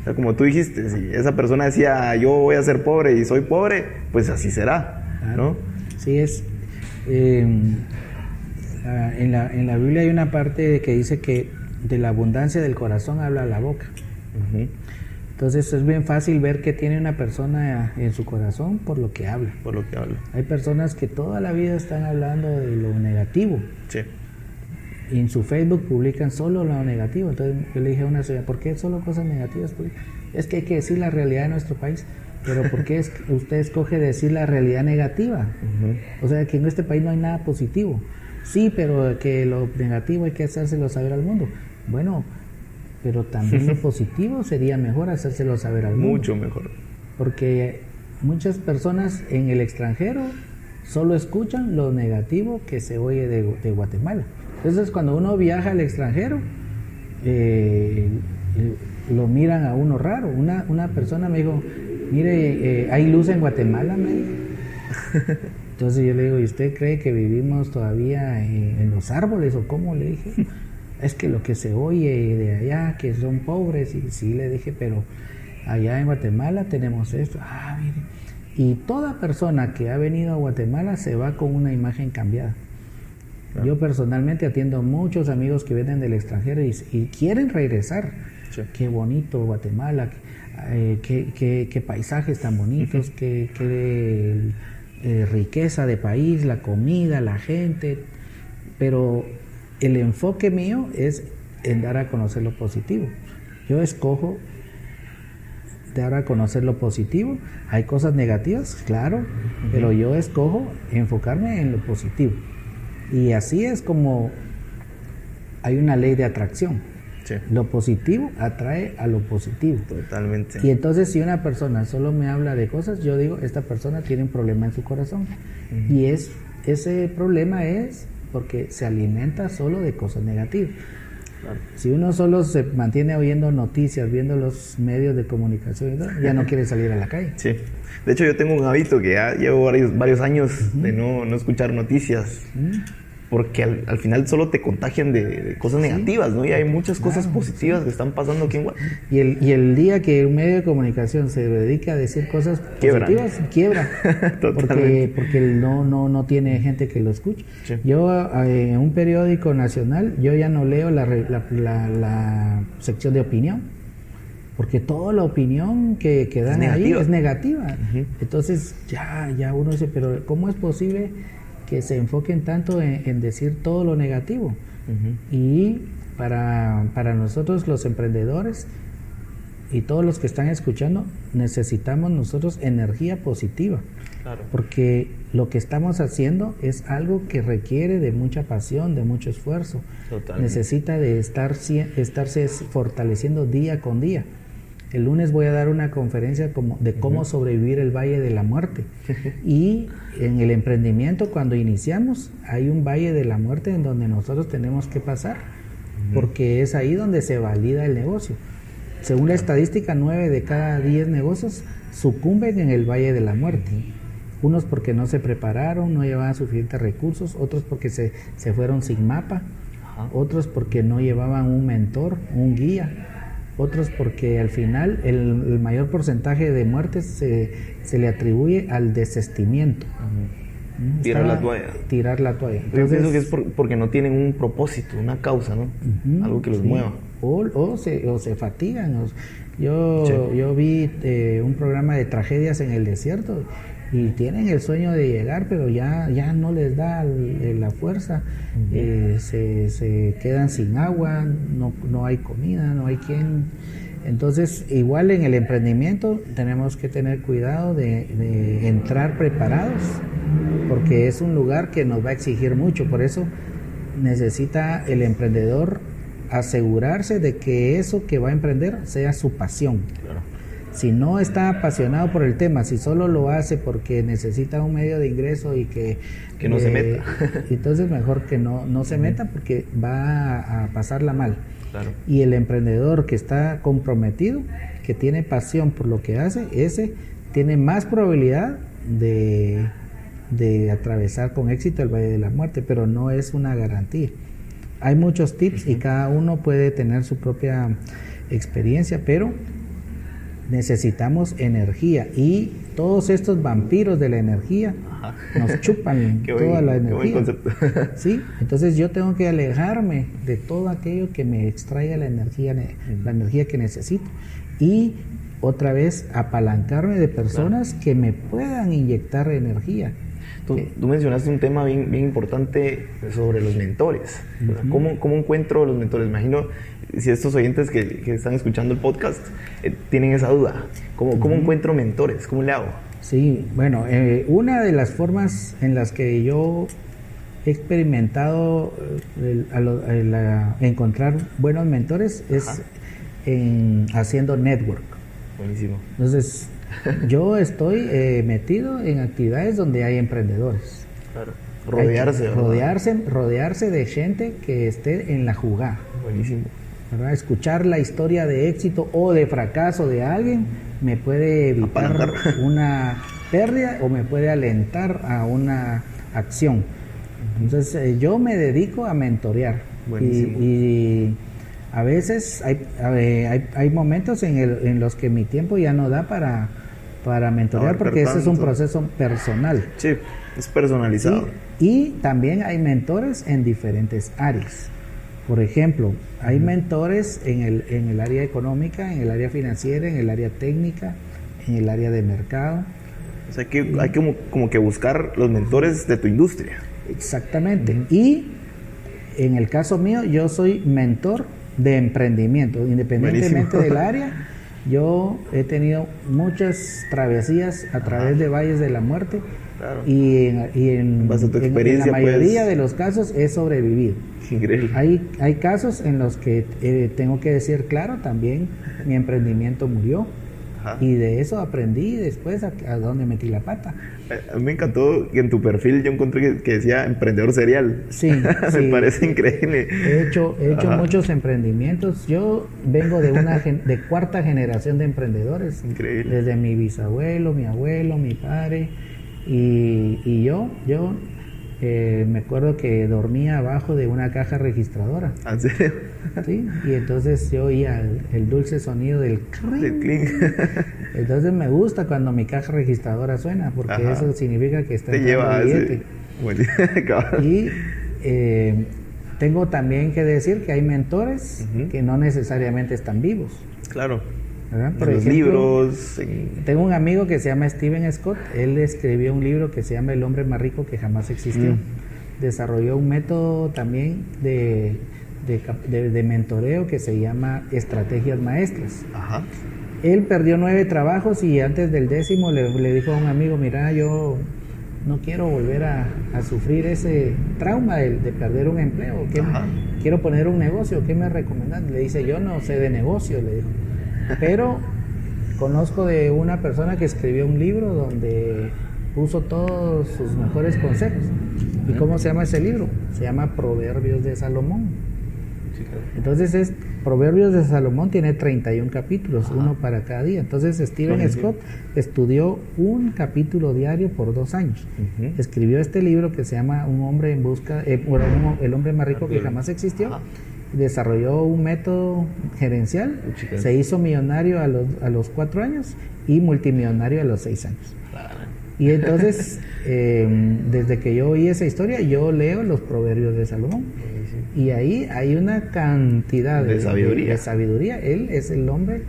O sea, como tú dijiste, si esa persona decía yo voy a ser pobre y soy pobre, pues así será, ¿no? Sí, es, Em, en, la, en, la, Biblia hay una parte que dice que de la abundancia del corazón habla la boca. Entonces es bien fácil ver que tiene una persona en su corazón por lo que habla. Por lo que habla. Hay personas que toda la vida están hablando de lo negativo. Sí. Y en su Facebook publican solo lo negativo. Entonces yo le dije a una señora, ¿por qué solo cosas negativas? Es que hay que decir la realidad de nuestro país. Pero ¿por qué es, usted escoge decir la realidad negativa? O sea, que en este país no hay nada positivo. Sí, pero que lo negativo hay que hacérselo saber al mundo. Bueno, pero también lo positivo sería mejor hacérselo saber al mundo. Mucho mejor. Porque muchas personas en el extranjero solo escuchan lo negativo que se oye de, Guatemala. Entonces, cuando uno viaja al extranjero, eh, lo miran a uno raro. Una, una persona me dijo, mire, eh, ¿hay luz en Guatemala? Me Entonces yo le digo, ¿y usted cree que vivimos todavía en, los árboles o cómo? Le dije, es que lo que se oye de allá, que son pobres, y sí le dije, pero allá en Guatemala tenemos esto. Ah, mire. Y toda persona que ha venido a Guatemala se va con una imagen cambiada. Yo personalmente atiendo a muchos amigos que vienen del extranjero y, quieren regresar. Qué bonito Guatemala, eh, qué, paisajes tan bonitos, qué, eh, riqueza de país, la comida, la gente, pero el enfoque mío es en dar a conocer lo positivo. Yo escojo dar a conocer lo positivo. Hay cosas negativas, claro, pero yo escojo enfocarme en lo positivo. Y así es como hay una ley de atracción. Lo positivo atrae a lo positivo. Totalmente. Y entonces si una persona solo me habla de cosas, yo digo, esta persona tiene un problema en su corazón. Y es, ese problema es porque se alimenta solo de cosas negativas. Si uno solo se mantiene oyendo noticias, viendo los medios de comunicación, ya no quiere salir a la calle. Sí. De hecho, yo tengo un hábito que ya llevo varios, varios años de no, no, escuchar noticias. Porque al, final solo te contagian de, cosas negativas, ¿no? Y hay muchas cosas positivas que están pasando aquí en Guatemala. Y el, y el día que un medio de comunicación se dedica a decir cosas positivas, quiebra. porque porque no, no, no tiene gente que lo escuche. Yo eh, en un periódico nacional, yo ya no leo la, la, la, sección de opinión. Porque toda la opinión que, que dan ahí es negativa. Entonces ya, ya uno dice, pero ¿cómo es posible que se enfoquen tanto en, decir todo lo negativo. Y para, para nosotros los emprendedores y todos los que están escuchando, necesitamos nosotros energía positiva. Porque lo que estamos haciendo es algo que requiere de mucha pasión, de mucho esfuerzo. Necesita de estar, estarse fortaleciendo día con día. El lunes voy a dar una conferencia como de cómo sobrevivir el Valle de la Muerte. Y en el emprendimiento, cuando iniciamos, hay un Valle de la Muerte en donde nosotros tenemos que pasar, porque es ahí donde se valida el negocio. Según la estadística, 9 de cada 10 negocios sucumben en el Valle de la Muerte. Unos porque no se prepararon, no llevaban suficientes recursos, otros porque se, se fueron sin mapa, otros porque no llevaban un mentor, un guía otros porque al final el, mayor porcentaje de muertes se, se, le atribuye al desestimiento. Tirar la toalla. Tirar la toalla. Yo pienso que es porque no tienen un propósito, una causa, ¿no? Algo que los mueva. O, o, se, o se fatigan. yo, yo vi eh, un programa de tragedias en el desierto y tienen el sueño de llegar, pero ya, ya no les da la fuerza, eh, se, se, quedan sin agua, no, no hay comida, no hay quien. Entonces, igual en el emprendimiento tenemos que tener cuidado de, de entrar preparados, porque es un lugar que nos va a exigir mucho, por eso necesita el emprendedor asegurarse de que eso que va a emprender sea su pasión. Si no está apasionado por el tema, si solo lo hace porque necesita un medio de ingreso y que... Que no se meta. entonces mejor que no, no se meta porque va a pasarla mal. Y el emprendedor que está comprometido, que tiene pasión por lo que hace, ese tiene más probabilidad de, de atravesar con éxito el Valle de la Muerte, pero no es una garantía. Hay muchos tips y cada uno puede tener su propia experiencia, pero necesitamos energía y todos estos vampiros de la energía nos chupan toda la energía. ¿Sí? Entonces yo tengo que alejarme de todo aquello que me extraiga la energía, la energía que necesito y otra vez apalancarme de personas que me puedan inyectar energía. Tú, mencionaste un tema bien, bien importante sobre los mentores. ¿Cómo, ¿Cómo, encuentro los mentores? Imagino si estos oyentes que, que están escuchando el podcast eh, tienen esa duda. ¿Cómo, ¿Cómo, encuentro mentores? ¿Cómo le hago? Sí, bueno, eh, una de las formas en las que yo he experimentado eh, encontrar buenos mentores es en, haciendo network. Buenísimo. Entonces, yo estoy eh, metido en actividades donde hay emprendedores. Claro. Rodearse. rodearse, rodearse de gente que esté en la jugada. Buenísimo. Escuchar la historia de éxito o de fracaso de alguien me puede evitar una pérdida o me puede alentar a una acción. Entonces eh, yo me dedico a mentorear. Y, a veces hay, hay, hay momentos en, el, en los que mi tiempo ya no da para para mentorear, porque ese es un proceso personal. Sí, es personalizado. Y, también hay mentores en diferentes áreas. Por ejemplo, hay mentores en el, en el área económica, en el área financiera, en el área técnica, en el área de mercado. O sea, que hay como, como que buscar los mentores de tu industria. Exactamente. Y en el caso mío, yo soy mentor de emprendimiento, independientemente del área yo he tenido muchas travesías a través de valles de la muerte y, en, y en, la mayoría pues. de los casos he sobrevivido. Increíble. Hay, hay casos en los que eh, tengo que decir, claro, también mi emprendimiento murió y de eso aprendí después a, dónde metí la pata. A mí me encantó que en tu perfil yo encontré que, decía emprendedor serial. Sí, me parece increíble. He hecho, he hecho muchos emprendimientos. Yo vengo de una de cuarta generación de emprendedores. Increíble. Desde mi bisabuelo, mi abuelo, mi padre y, y yo, yo eh, me acuerdo que dormía abajo de una caja registradora. ¿En serio? ¿sí? Y entonces yo oía el, el dulce sonido del clink. Entonces me gusta cuando mi caja registradora suena, porque Ajá. eso significa que está Te lleva a billete. Y eh, tengo también que decir que hay mentores que no necesariamente están vivos. Claro. En los libros. en- Tengo un amigo que se llama Steven Scott. Él escribió un libro que se llama El hombre más rico que jamás existió. Mm. Desarrolló un método también de, de de- de mentoreo que se llama Estrategias Maestras. Ajá. Él perdió nueve trabajos y antes del décimo le, le dijo a un amigo, mira, yo no quiero volver a, a sufrir ese trauma de, de perder un empleo. ¿Qué- Ajá. quiero poner un negocio, ¿qué me recomiendas? Le dice, yo no sé de le dijo. Pero conozco de una persona que escribió un libro donde puso todos sus mejores consejos. ¿Y cómo se llama ese libro? Se llama Proverbios de Salomón. Entonces es Proverbios de Salomón tiene 31 capítulos, uno para cada día. Entonces Steven Buenísimo. Scott estudió un capítulo diario por dos años. Escribió este libro que se llama Un hombre en busca, eh, el hombre más rico que jamás existió. Desarrolló un método gerencial, se hizo millonario a los, a los cuatro años y multimillonario a los seis años. Y entonces, eh, desde que yo oí esa historia, yo leo los proverbios de Salomón. Y ahí hay una cantidad De sabiduría. de sabiduría. Él es el hombre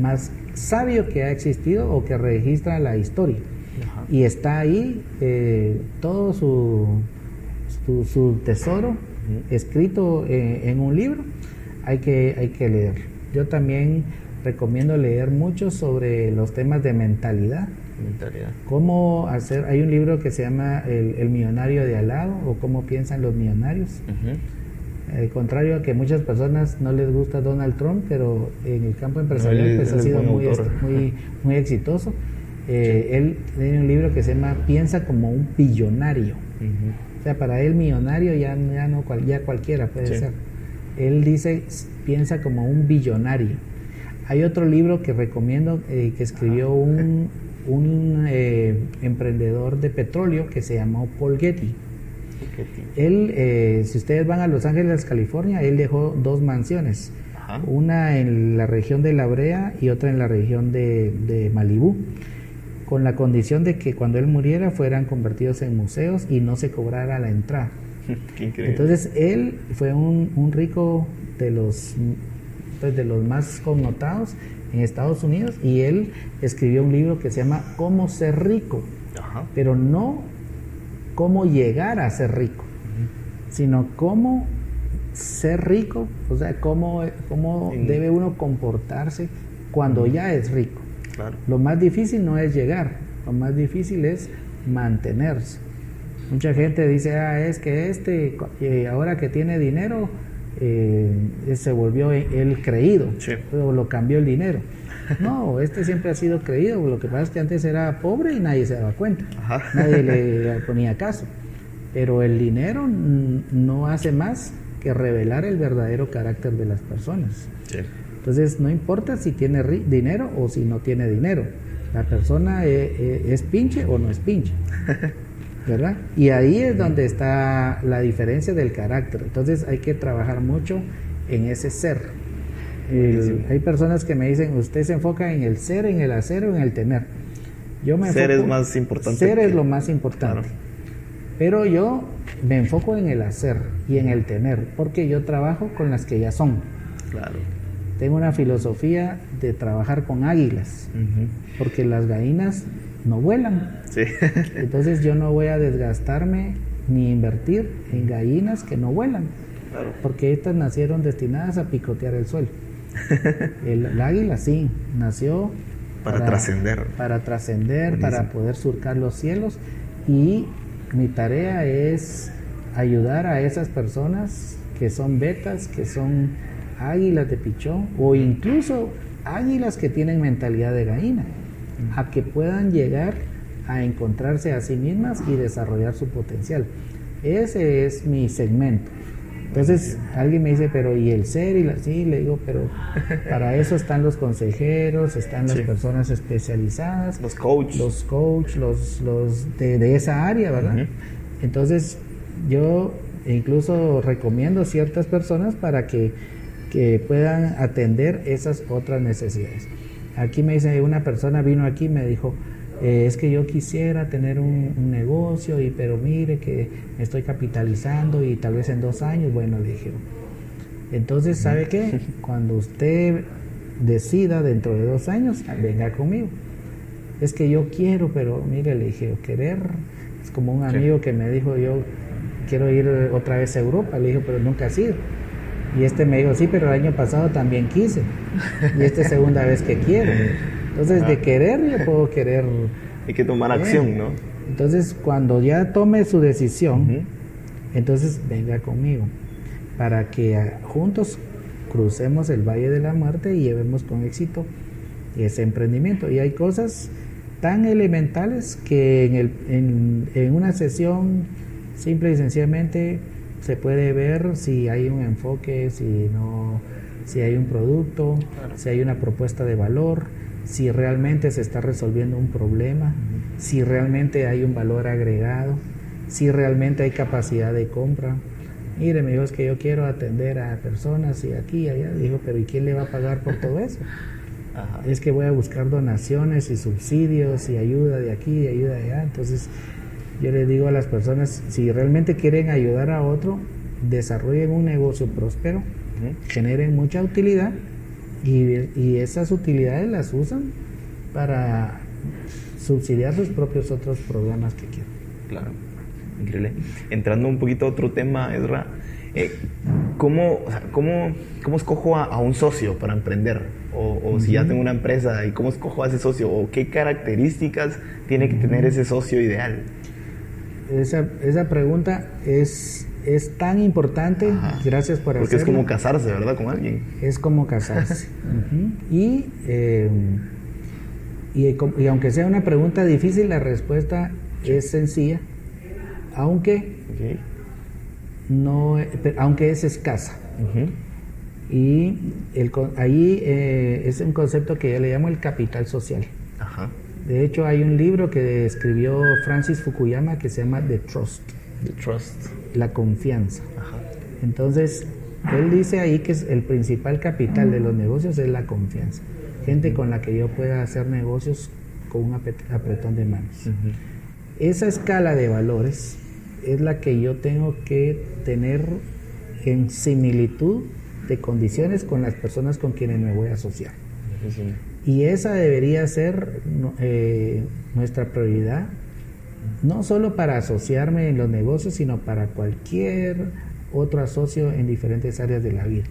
más sabio que ha existido o que registra la historia. Ajá. Y está ahí eh, todo su, su, su tesoro escrito eh, en un libro. Hay que, hay que leerlo. Yo también recomiendo leer mucho sobre los temas de mentalidad. Mentalidad. Cómo hacer, hay un libro que se llama El, el millonario de al lado o cómo piensan los millonarios. Al contrario a que muchas personas no les gusta Donald Trump, pero en el campo empresarial él- pues, él ha sido muy, muy, muy exitoso. Eh, Él tiene un libro que se llama Piensa como un billonario. O sea, para él millonario ya, ya no ya cualquiera puede Sí. ser. Él dice, piensa como un billonario. Hay otro libro que recomiendo eh, que escribió un, un eh, emprendedor de petróleo que se llamó Paul Getty. Él, eh, si ustedes van a Los Ángeles, California, él dejó dos mansiones. Ajá. Una en la región de La Brea y otra en la región de, de Malibú, con la condición de que cuando él muriera fueran convertidos en museos y no se cobrara la entrada. Entonces él fue un, un rico de los, pues, de los más connotados en Estados Unidos y él escribió un libro que se llama Cómo ser rico, Ajá. pero no cómo llegar a ser rico, sino cómo ser rico, o sea, cómo, cómo En- debe uno comportarse cuando ya es rico. Claro. Lo más difícil no es llegar, lo más difícil es mantenerse. Mucha gente dice, ah, es que este, eh, ahora que tiene dinero, eh, se volvió él creído, Sí. o lo cambió el dinero. No, este siempre ha sido creído, lo que pasa es que antes era pobre y nadie se daba cuenta, Ajá. nadie le ponía caso. Pero el dinero no hace más que revelar el verdadero carácter de las personas. Sí. Entonces, no importa si tiene dinero o si no tiene dinero. La persona eh, eh, es pinche o no es pinche. ¿Verdad? Y ahí es donde está la diferencia del carácter. Entonces, hay que trabajar mucho en ese ser. El- hay personas que me dicen, usted se enfoca en el ser, en el hacer o en el tener. Yo me Ser enfoco- es más importante Ser que- es lo más importante. Claro. Pero yo me enfoco en el hacer y en el tener, porque yo trabajo con las que ya son. Claro. Tengo una filosofía de trabajar con águilas, Ujú. porque las gallinas no vuelan. Sí. Entonces yo no voy a desgastarme ni invertir en gallinas que no vuelan, claro. porque estas nacieron destinadas a picotear el suelo. El, el águila sí, nació Para trascender. Para trascender, para poder surcar los cielos. Y mi tarea es ayudar a esas personas que son betas, que son águilas de pichón, o incluso águilas que tienen mentalidad de gallina, a que puedan llegar a encontrarse a sí mismas y desarrollar su potencial. Ese es mi segmento. Entonces, alguien me dice, pero ¿y el ser? Y la, sí, le digo, pero para eso están los consejeros, están las Sí. personas especializadas, Los coaches. los coach, los, los de, de esa área, ¿verdad? Entonces, yo incluso recomiendo ciertas personas para que, que puedan atender esas otras necesidades. Aquí me dice, una persona vino aquí y me dijo, eh, es que yo quisiera tener un, negocio, y, pero mire que me estoy capitalizando y tal vez en dos años, bueno, le dije, entonces, ¿sabe qué? Cuando usted decida dentro de dos años, venga conmigo. Es que yo quiero, pero mire, le dije, querer, es como un amigo que me dijo, yo quiero ir otra vez a Europa, le dije, pero nunca has ido. Y este me dijo, sí, pero el año pasado también quise. Y esta es segunda vez que quiero. Entonces, de querer, yo puedo querer. Hay que tomar acción, ¿no? Entonces, cuando ya tome su decisión, entonces venga conmigo para que juntos crucemos el Valle de la Muerte y llevemos con éxito ese emprendimiento. Y hay cosas tan elementales que en, el, en, una sesión simple y sencillamente se puede ver si hay un enfoque, si no, si hay un producto, si hay una propuesta de valor, si realmente se está resolviendo un problema, si realmente hay un valor agregado, si realmente hay capacidad de compra mire, me dijo, es que yo quiero atender a personas y aquí y allá. Dijo, pero ¿y quién le va a pagar por todo eso? Es que voy a buscar donaciones y subsidios y ayuda de aquí y ayuda de allá. Entonces, yo le digo a las personas, si realmente quieren ayudar a otro, desarrollen un negocio próspero, generen mucha utilidad y, y esas utilidades las usan para subsidiar sus propios otros programas que quieran. Claro. Increíble. Entrando un poquito a otro tema, Edra, eh, ¿cómo, cómo, ¿cómo, escojo a, un socio para emprender? O, si ya tengo una empresa, ¿y cómo escojo a ese socio? ¿O qué características tiene que tener ese socio ideal? Esa, esa pregunta es, es tan importante. Gracias por Porque es como casarse, ¿verdad? Con alguien. Es como casarse. y, eh, y, y, aunque sea una pregunta difícil, la respuesta es sencilla aunque no, aunque es escasa. Y el, ahí eh, es un concepto que yo le llamo el capital social. De hecho, hay un libro que escribió Francis Fukuyama que se llama The Trust. The Trust. La confianza. Entonces, él dice ahí que es el principal capital de los negocios es la confianza. Gente con la que yo pueda hacer negocios con un apretón de manos. Esa escala de valores es la que yo tengo que tener en similitud de condiciones con las personas con quienes me voy a asociar. Y esa debería ser eh, nuestra prioridad, no solo para asociarme en los negocios, sino para cualquier otro asocio en diferentes áreas de la vida.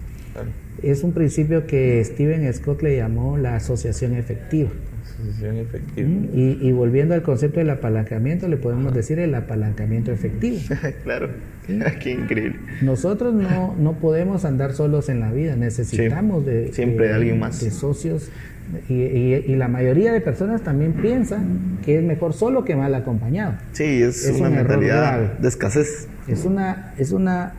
Es un principio que Steven Scott le llamó la asociación efectiva. Y, volviendo al concepto del apalancamiento, le podemos decir el apalancamiento efectivo. claro, qué increíble. Nosotros no, no podemos andar solos en la vida, necesitamos de, Siempre alguien más. de socios. Y, y, la mayoría de personas también piensan que es mejor solo que mal acompañado. Sí, es, una mentalidad de escasez. Es una, es una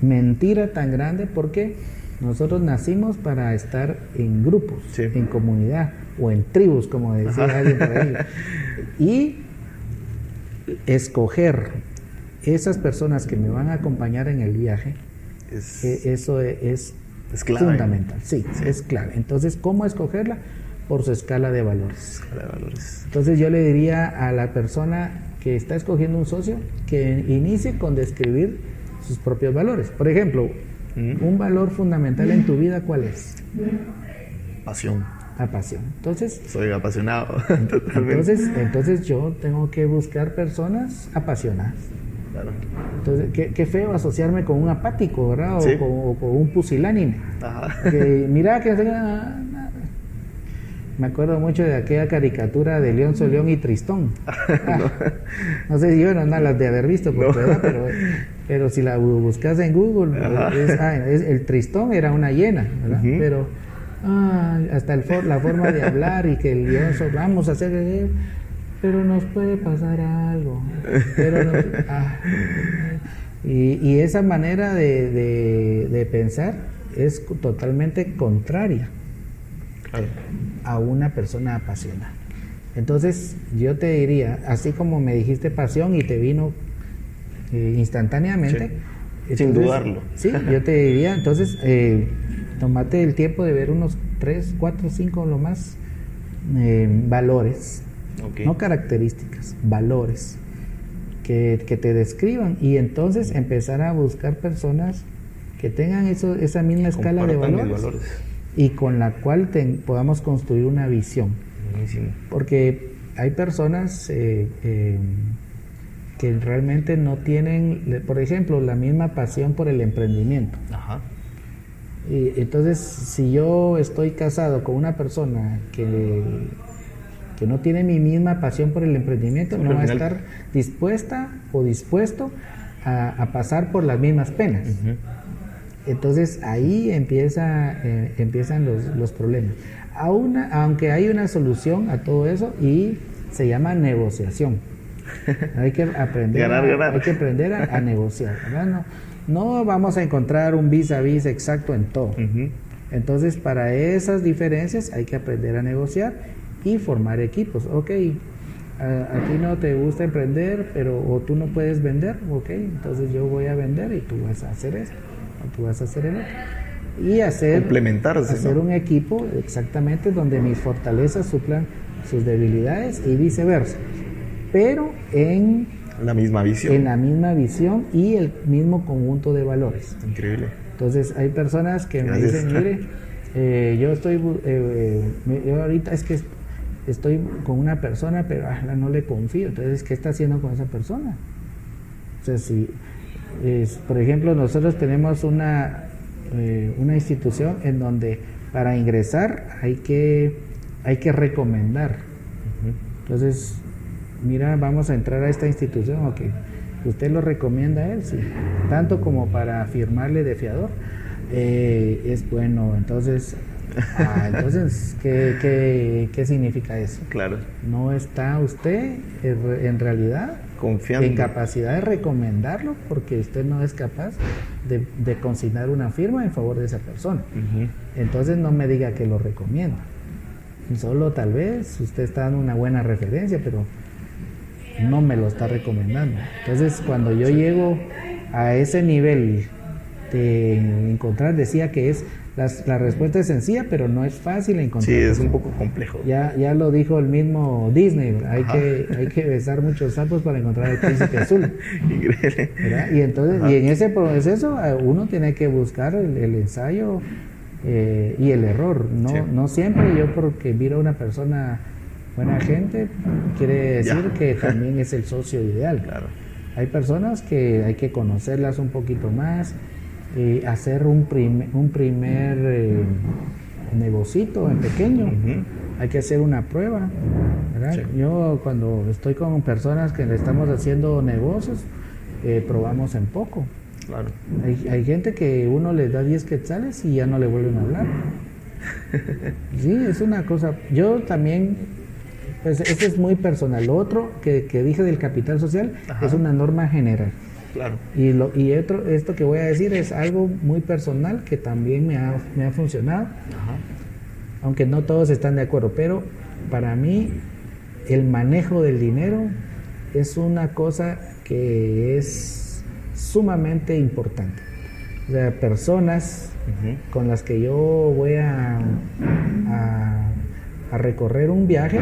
mentira tan grande porque nosotros nacimos para estar en grupos, en comunidad o en tribus, como decía alguien por ahí. Y escoger esas personas que me van a acompañar en el viaje, e, eso es, fundamental. Sí, es clave. Entonces, ¿cómo escogerla? Por su escala de valores. Escala de valores. Entonces, yo le diría a la persona que está escogiendo un socio que inicie con describir sus propios valores. Por ejemplo, un valor fundamental en tu vida, ¿cuál es? Pasión. La pasión. Entonces. Soy apasionado. entonces, entonces yo tengo que buscar personas apasionadas. Claro. Entonces, qué, feo asociarme con un apático, ¿verdad? O, con, un pusilánime. Ajá. Que, mira que me acuerdo mucho de aquella caricatura de León Soleón y Tristón. no. sé si yo no, las de haber visto, por pero, pero si la buscas en Google, ah, el Tristón era una hiena, ¿verdad? Pero ah, hasta el la forma de hablar y que el León vamos a hacer, pero nos puede pasar algo. Ah, y, esa manera de, de pensar es totalmente contraria a una persona apasionada. Entonces yo te diría, así como me dijiste pasión y te vino eh, instantáneamente. Sí. Sin dudarlo. Sí, yo te diría, entonces, eh, tomate el tiempo de ver unos 3, 4, 5 lo más eh, valores, no características, valores que, que te describan y entonces empezar a buscar personas que tengan eso, esa misma escala de valores, y con la cual podamos construir una visión. Buenísimo. Porque hay personas eh, eh, que realmente no tienen, por ejemplo, la misma pasión por el emprendimiento. Ajá. Y entonces, si yo estoy casado con una persona que, que no tiene mi misma pasión por el emprendimiento, no va a estar dispuesta o dispuesto a, a pasar por las mismas penas. Entonces ahí empieza, eh, empiezan los, los problemas. A una- aunque hay una solución a todo eso y se llama negociación. Hay que aprender, Ganar, a, ganar. Hay que aprender a, a negociar. No, no vamos a encontrar un vis a vis exacto en todo. Entonces, para esas diferencias hay que aprender a negociar y formar equipos. Ok, a, a ti no te gusta emprender, pero o tú no puedes vender, ok, entonces yo voy a vender y tú vas a hacer esto, o tú vas a hacer el otro. Y hacer, Complementarse, hacer ¿no? un equipo exactamente donde mis fortalezas suplan sus debilidades y viceversa. Pero en, La misma visión. en la misma visión y el mismo conjunto de valores. Increíble. Entonces hay personas que me dicen, mire, eh, yo estoy, eh, yo ahorita es que est- estoy con una persona, pero ah, no le confío. Entonces, ¿qué está haciendo con esa persona? O sea, si, es- por ejemplo, nosotros tenemos una, eh, una institución en donde para ingresar hay que, hay que recomendar. Entonces, mira, vamos a entrar a esta institución, ok. ¿Usted lo recomienda a él? Sí. Tanto como para firmarle de fiador. eh, es bueno, entonces, ah, entonces ¿qué, qué, qué significa eso? Claro. No está usted en re- en realidad Confiando. en capacidad de recomendarlo porque usted no es capaz de, de consignar una firma en favor de esa persona. Entonces no me diga que lo recomienda. Solo tal vez usted está dando una buena referencia, pero no me lo está recomendando. Entonces cuando yo llego a ese nivel de encontrar, decía que es las- la respuesta es sencilla, pero no es fácil Sí, encontrar. es un poco complejo. Ya, ya lo dijo el mismo Disney, hay Ajá. que, hay que besar muchos sapos para encontrar el príncipe azul. Increíble. ¿verdad? Y entonces, Ajá. y en ese proceso uno tiene que buscar el, el ensayo eh, y el error. No, Sí. no siempre yo porque miro a una persona buena gente quiere decir Ya. que también es el socio ideal. Claro. Hay personas que hay que conocerlas un poquito más, eh, hacer un, prim- un primer eh, negocito en pequeño. Hay que hacer una prueba. Yo cuando estoy con personas que le estamos haciendo negocios, eh, probamos en poco. Claro. Hay, hay gente que uno les da 10 quetzales y ya no le vuelven a hablar. Sí, es una cosa. Yo también, pues eso es muy personal. Lo otro que, que dije del capital social Ajá. es una norma general. Claro. Y, lo, y otro, esto que voy a decir es algo muy personal que también me ha, me ha funcionado, Ajá. aunque no todos están de acuerdo, pero para mí el manejo del dinero es una cosa que es sumamente importante. O sea, personas con las que yo voy a, a, a recorrer un viaje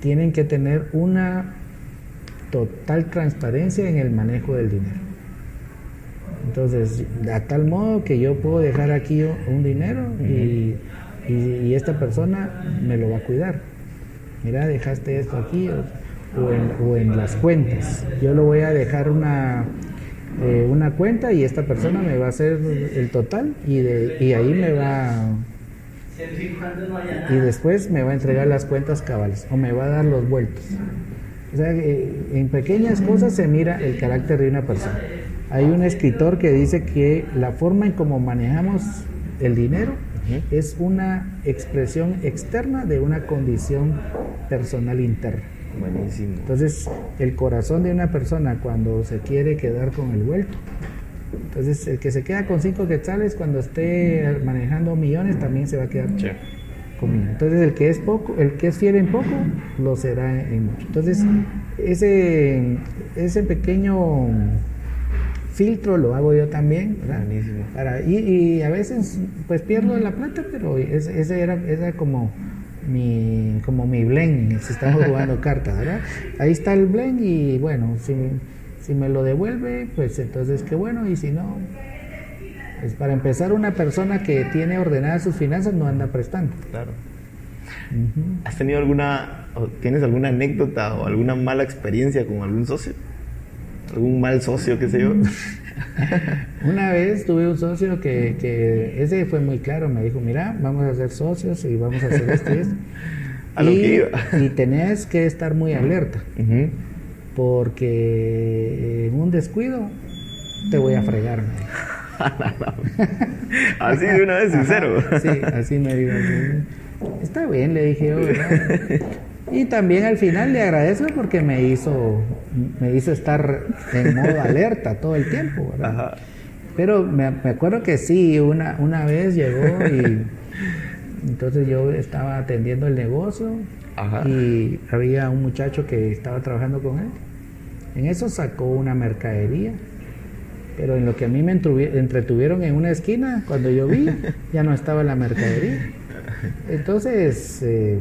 Tienen que tener una total transparencia en el manejo del dinero. Entonces, a tal modo que yo puedo dejar aquí un dinero y, y- y esta persona me lo va a cuidar. Mira, dejaste esto aquí o, o en, o en las cuentas. Yo lo voy a dejar una, eh, una cuenta y esta persona me va a hacer el total y, de, y ahí me va y después me va a entregar las cuentas cabales o me va a dar los vueltos. O sea, eh, en pequeñas cosas se mira el carácter de una persona. Hay un escritor que dice que la forma en cómo manejamos el dinero es una expresión externa de una condición personal interna. Buenísimo. Entonces, el corazón de una persona cuando se quiere quedar con el vuelto, entonces el que se queda con cinco quetzales cuando esté manejando millones también se va a quedar. Sí. conmigo. Entonces el que es poco, el que es fiel en poco, lo será en mucho. Entonces ese, ese pequeño filtro lo hago yo también. Para, y, y a veces pues pierdo la plata, pero ese, ese era, era como mi como mi blend, si estamos jugando cartas, ¿verdad? Ahí está el blend y bueno, si, si me lo devuelve, pues entonces qué bueno, y si no, pues para empezar una persona que tiene ordenadas sus finanzas no anda prestando. Claro. ¿Has tenido alguna, o tienes alguna anécdota o alguna mala experiencia con algún socio? ¿Algún mal socio, qué sé yo? Una vez tuve un socio que, que ese fue muy claro, me dijo, mira, vamos a ser socios y vamos a hacer esto y esto. A lo que iba. y tenés que estar muy alerta, Ujú. Porque en un descuido te voy a fregar. Así de una vez, sincero. Ajá, Sí, así me dijo. Está bien, le dije yo, ¿verdad? Y también al final le agradezco porque me hizo, me hizo estar en modo alerta todo el tiempo, ¿verdad? Ajá. Pero me, me acuerdo que sí, una, una vez llegó y entonces yo estaba atendiendo el negocio Ajá. y había un muchacho que estaba trabajando con él. En eso sacó una mercadería, pero en lo que a mí me entretuvieron en una esquina, cuando yo vi, ya no estaba la mercadería. Entonces, eh,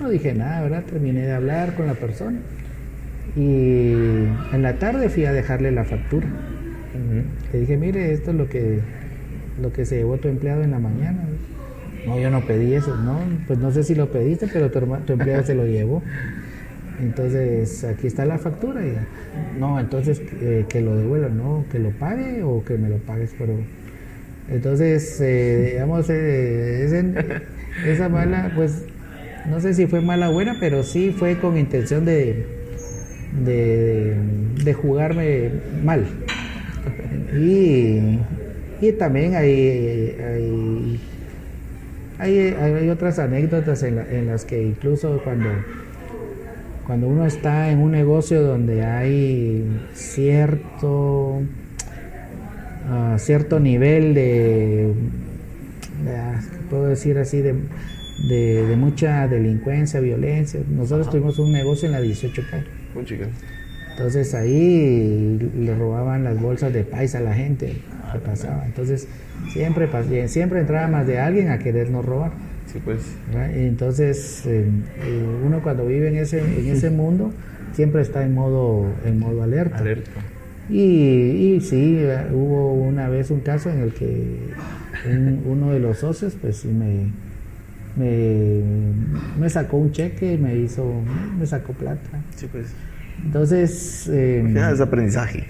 no dije nada, ¿verdad? Terminé de hablar con la persona y en la tarde fui a dejarle la factura. Le dije, mire, esto es lo que, lo que se llevó tu empleado en la mañana. No, yo no pedí eso, no, pues no sé si lo pediste, pero tu empleado se lo llevó. Entonces, aquí está la factura. No, entonces eh, que lo devuelva, no, que lo pague o que me lo pagues, pero... Entonces, eh, digamos, eh, esa mala, pues, no sé si fue mala o buena, pero sí fue con intención de, de, de jugarme mal. Y, y también hay, hay, hay, hay otras anécdotas en, la- en las que incluso cuando, cuando uno está en un negocio donde hay cierto, ah, cierto nivel de, de, ah, puedo decir así, de, de, de mucha delincuencia, violencia. Nosotros tuvimos un negocio en la 18 calle. Un chica. Entonces ahí le robaban las bolsas de paisa a la gente que pasaba. Entonces siempre, siempre entraba más de alguien a querernos robar. Sí, pues. Entonces eh, eh, uno cuando vive en ese, en ese mundo siempre está en modo, en modo alerta. Alerta. Y, y sí, eh, hubo una vez un caso en el que un- uno de los socios pues sí me, me, me sacó un cheque y me hizo, me sacó plata. Sí, pues. Entonces, eh, es aprendizaje.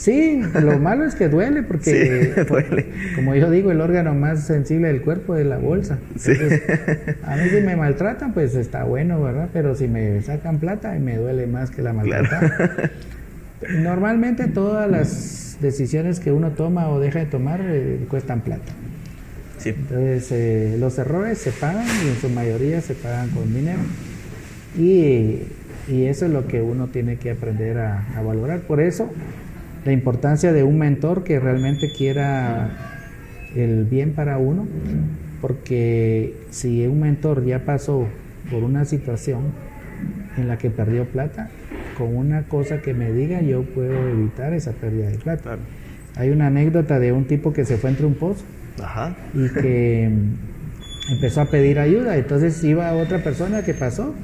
Sí, lo malo es que duele porque, Sí, duele. como yo digo, el órgano más sensible del cuerpo es la bolsa. Sí. A mí si me maltratan, pues está bueno, ¿verdad? Pero si me sacan plata, me duele más que la maltratada. Normalmente todas las decisiones que uno toma o deja de tomar eh, cuestan plata. Sí. Entonces, eh, los errores se pagan y en su mayoría se pagan con dinero. Y, y eso es lo que uno tiene que aprender a, a valorar. Por eso, la importancia de un mentor que realmente quiera el bien para uno, porque si un mentor ya pasó por una situación en la que perdió plata, con una cosa que me diga yo puedo evitar esa pérdida de plata. Claro. Hay una anécdota de un tipo que se fue entre un pozo Ajá. y que empezó a pedir ayuda. Entonces iba otra persona que pasó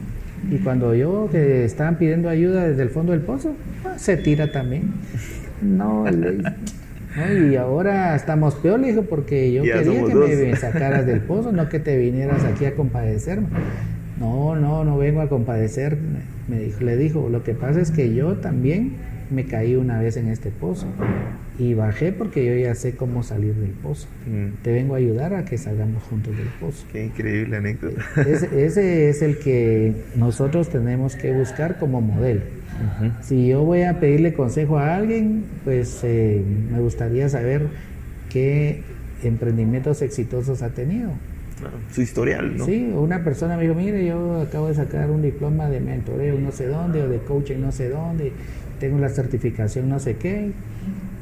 y cuando yo que estaban pidiendo ayuda desde el fondo del pozo, ah, se tira también. No, le- no, y ahora estamos peor, le dijo, porque yo Ya quería que me sacaras del pozo, no que te vinieras aquí a compadecerme. No, no, no vengo a compadecer, me dijo, le dijo, lo que pasa es que yo también me caí una vez en este pozo y bajé porque yo ya sé cómo salir del pozo. Mm, Te vengo a ayudar a que salgamos juntos del pozo. Qué increíble anécdota. Ese, ese es el que nosotros tenemos que buscar como modelo. Si yo voy a pedirle consejo a alguien, pues eh, me gustaría saber qué emprendimientos exitosos ha tenido. Claro, Su historial, ¿no? Sí, una persona me dijo, mire, yo acabo de sacar un diploma de mentoreo no sé dónde o de coaching no sé dónde, tengo la certificación no sé qué.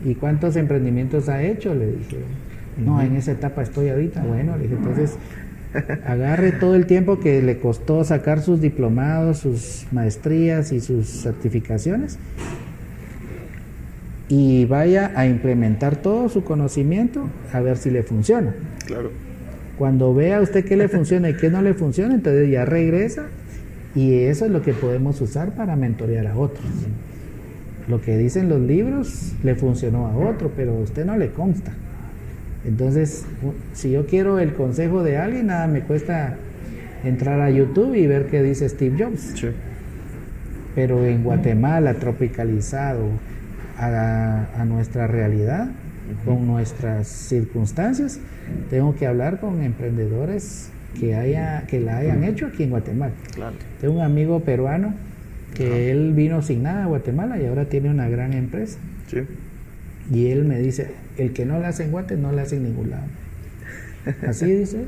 ¿Y cuántos emprendimientos ha hecho? Le dije, no, en esa etapa estoy ahorita. Bueno, le dije, entonces Agarre todo el tiempo que le costó sacar sus diplomados, sus maestrías y sus certificaciones y vaya a implementar todo su conocimiento a ver si le funciona. Claro. Cuando vea usted qué le funciona y qué no le funciona, entonces ya regresa y eso es lo que podemos usar para mentorear a otros. Lo que dicen los libros le funcionó a otro, pero a usted no le consta. Entonces, si yo quiero el consejo de alguien, nada me cuesta entrar a YouTube y ver qué dice Steve Jobs. Pero en Guatemala, tropicalizado, a, nuestra realidad, con nuestras circunstancias, tengo que hablar con emprendedores que, haya, que la hayan hecho aquí en Guatemala. Tengo un amigo peruano que él vino sin nada a Guatemala y ahora tiene una gran empresa. Y él me dice, el que no la hace en Guatemala no la hace en ningún lado. Así dice.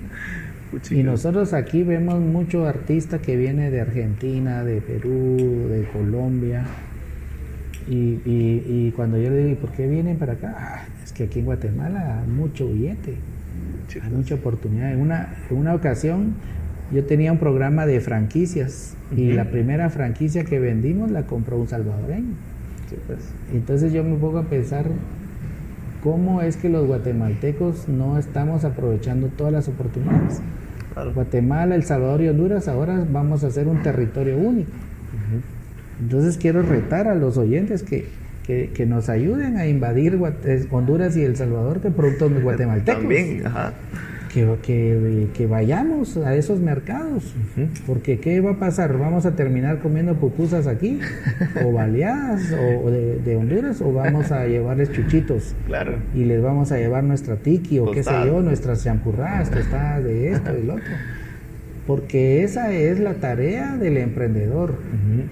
y nosotros aquí vemos mucho artista que viene de Argentina, de Perú, de Colombia, y, y, cuando yo le digo, ¿por qué vienen para acá? Ah, es que aquí en Guatemala hay mucho billete, hay pues. mucha oportunidad. En una, en una ocasión yo tenía un programa de franquicias y la primera franquicia que vendimos la compró un salvadoreño. Pues. Entonces yo me pongo a pensar cómo es que los guatemaltecos no estamos aprovechando todas las oportunidades. Guatemala, El Salvador y Honduras ahora vamos a ser un territorio único. Entonces quiero retar a los oyentes que, que, nos ayuden a invadir Honduras y El Salvador que productos guatemaltecos. También, ajá. Que, que, vayamos a esos mercados. Porque ¿qué va a pasar? ¿Vamos a terminar comiendo pupusas aquí? ¿O baleadas? ¿O de, Honduras? ¿O vamos a llevarles chuchitos? Claro. Y les vamos a llevar nuestra tiki o qué sé yo, nuestras champurradas, está de esto, del otro porque esa es la tarea del emprendedor,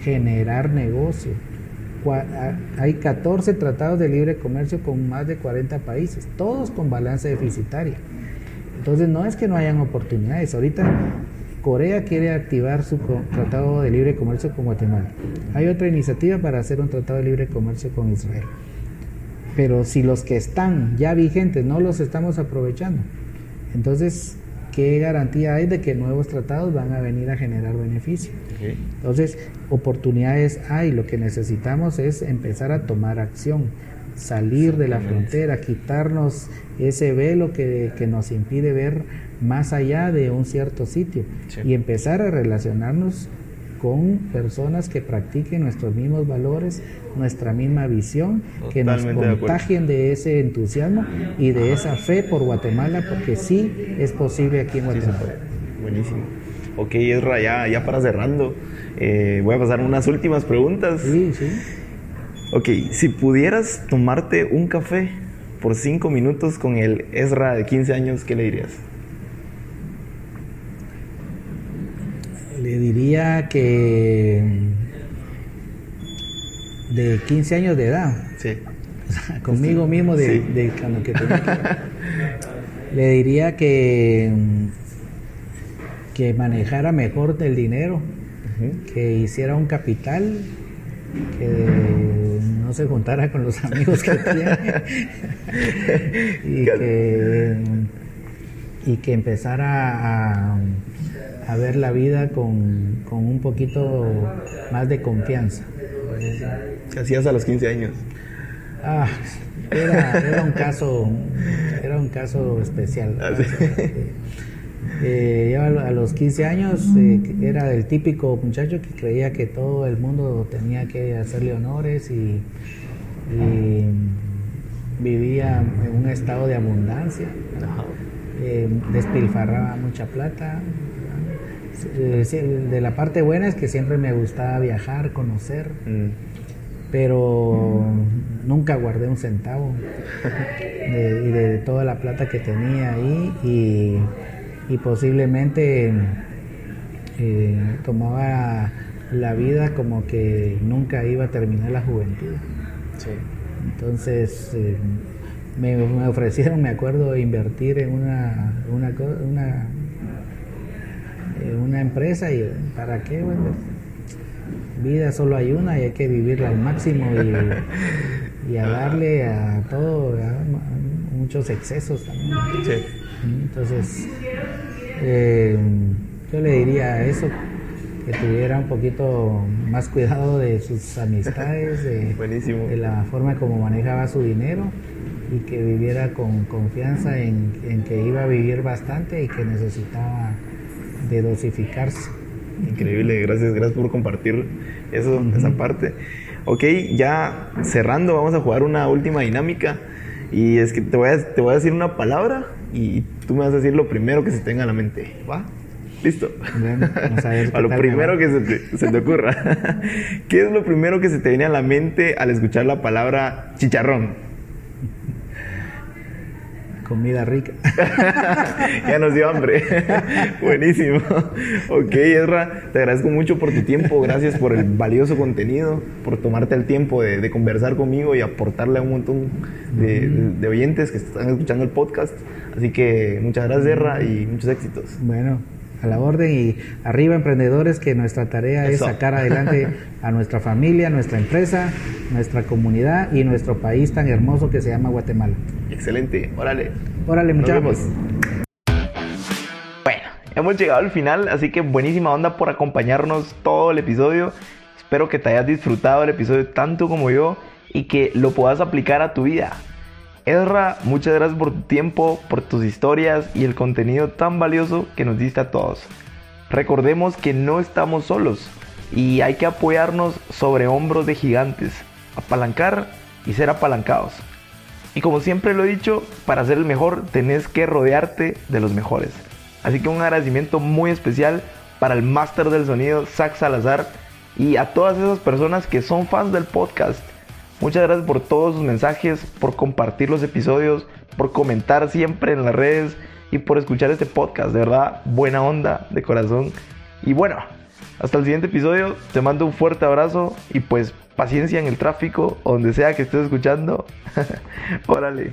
generar negocio. Hay 14 tratados de libre comercio con más de 40 países, todos con balanza deficitaria. Entonces no es que no hayan oportunidades. Ahorita Corea quiere activar su tratado de libre comercio con Guatemala. Hay otra iniciativa para hacer un tratado de libre comercio con Israel. Pero si los que están ya vigentes no los estamos aprovechando, entonces ¿qué garantía hay de que nuevos tratados van a venir a generar beneficio? Entonces, oportunidades hay, lo que necesitamos es empezar a tomar acción, salir de la frontera, quitarnos ese velo que, que, nos impide ver más allá de un cierto sitio y empezar a relacionarnos con personas que practiquen nuestros mismos valores, nuestra misma visión, que nos contagien de, ese entusiasmo y de esa fe por Guatemala, porque sí es posible aquí en Guatemala. Buenísimo. Ok, Ezra, ya, ya para cerrando, eh, voy a pasar unas últimas preguntas. Sí, sí. Ok, si pudieras tomarte un café por cinco minutos con el Ezra de 15 años, ¿qué le dirías? Le diría que de 15 años de edad. Sí. conmigo mismo de, cuando que Le diría que que manejara mejor el dinero, que hiciera un capital, que no se juntara con los amigos que tiene y, que, y que empezara a a ver la vida con, con un poquito más de confianza. ¿Qué hacías a los 15 años? Ah, era, era, un caso era un caso especial. Eh, yo a los 15 años eh, era el típico muchacho que creía que todo el mundo tenía que hacerle honores y, y vivía en un estado de abundancia. Eh, despilfarraba mucha plata, de la parte buena es que siempre me gustaba viajar, conocer, mm. pero nunca guardé un centavo de, de, toda la plata que tenía ahí y, posiblemente eh, tomaba la vida como que nunca iba a terminar la juventud. Entonces eh, me, ofrecieron, me acuerdo, invertir en una, una, una una empresa y ¿para qué? Bueno, vida solo hay una y hay que vivirla al máximo y, a darle a todo, a muchos excesos también. Entonces, Eh, yo le diría eso, que tuviera un poquito más cuidado de sus amistades, de, Buenísimo. de la forma como manejaba su dinero y que viviera con confianza en, en que iba a vivir bastante y que necesitaba de dosificarse. Increíble, gracias, gracias por compartir eso, esa parte. Ok, ya cerrando, vamos a jugar una última dinámica. Y es que te voy, a, te voy a decir una palabra y tú me vas a decir lo primero que se tenga a la mente. ¿Va? ¿Listo? Bueno, vamos a ver qué a lo primero que se te, se te ocurra. ¿Qué es lo primero que se te viene a la mente al escuchar la palabra chicharrón? Comida rica. ya nos dio hambre. Buenísimo. Ok, Ezra, te agradezco mucho por tu tiempo. Gracias por el valioso contenido, por tomarte el tiempo de, de conversar conmigo y aportarle a un montón de, de oyentes que están escuchando el podcast. Así que muchas gracias, Ezra, y muchos éxitos. Bueno, a la orden y arriba emprendedores que nuestra tarea es sacar adelante a nuestra familia, nuestra empresa, nuestra comunidad y nuestro país tan hermoso que se llama Guatemala. Excelente. Órale. Órale, muchachos. Bueno, hemos llegado al final, así que buenísima onda por acompañarnos todo el episodio. Espero que te hayas disfrutado el episodio tanto como yo y que lo puedas aplicar a tu vida. Ezra, muchas gracias por tu tiempo, por tus historias y el contenido tan valioso que nos diste a todos. Recordemos que no estamos solos y hay que apoyarnos sobre hombros de gigantes, apalancar y ser apalancados. Y como siempre lo he dicho, para ser el mejor tenés que rodearte de los mejores. Así que un agradecimiento muy especial para el máster del sonido, Zach Salazar, y a todas esas personas que son fans del podcast. Muchas gracias por todos sus mensajes, por compartir los episodios, por comentar siempre en las redes y por escuchar este podcast. De verdad, buena onda, de corazón. Y bueno, hasta el siguiente episodio. Te mando un fuerte abrazo y pues paciencia en el tráfico donde sea que estés escuchando. Órale.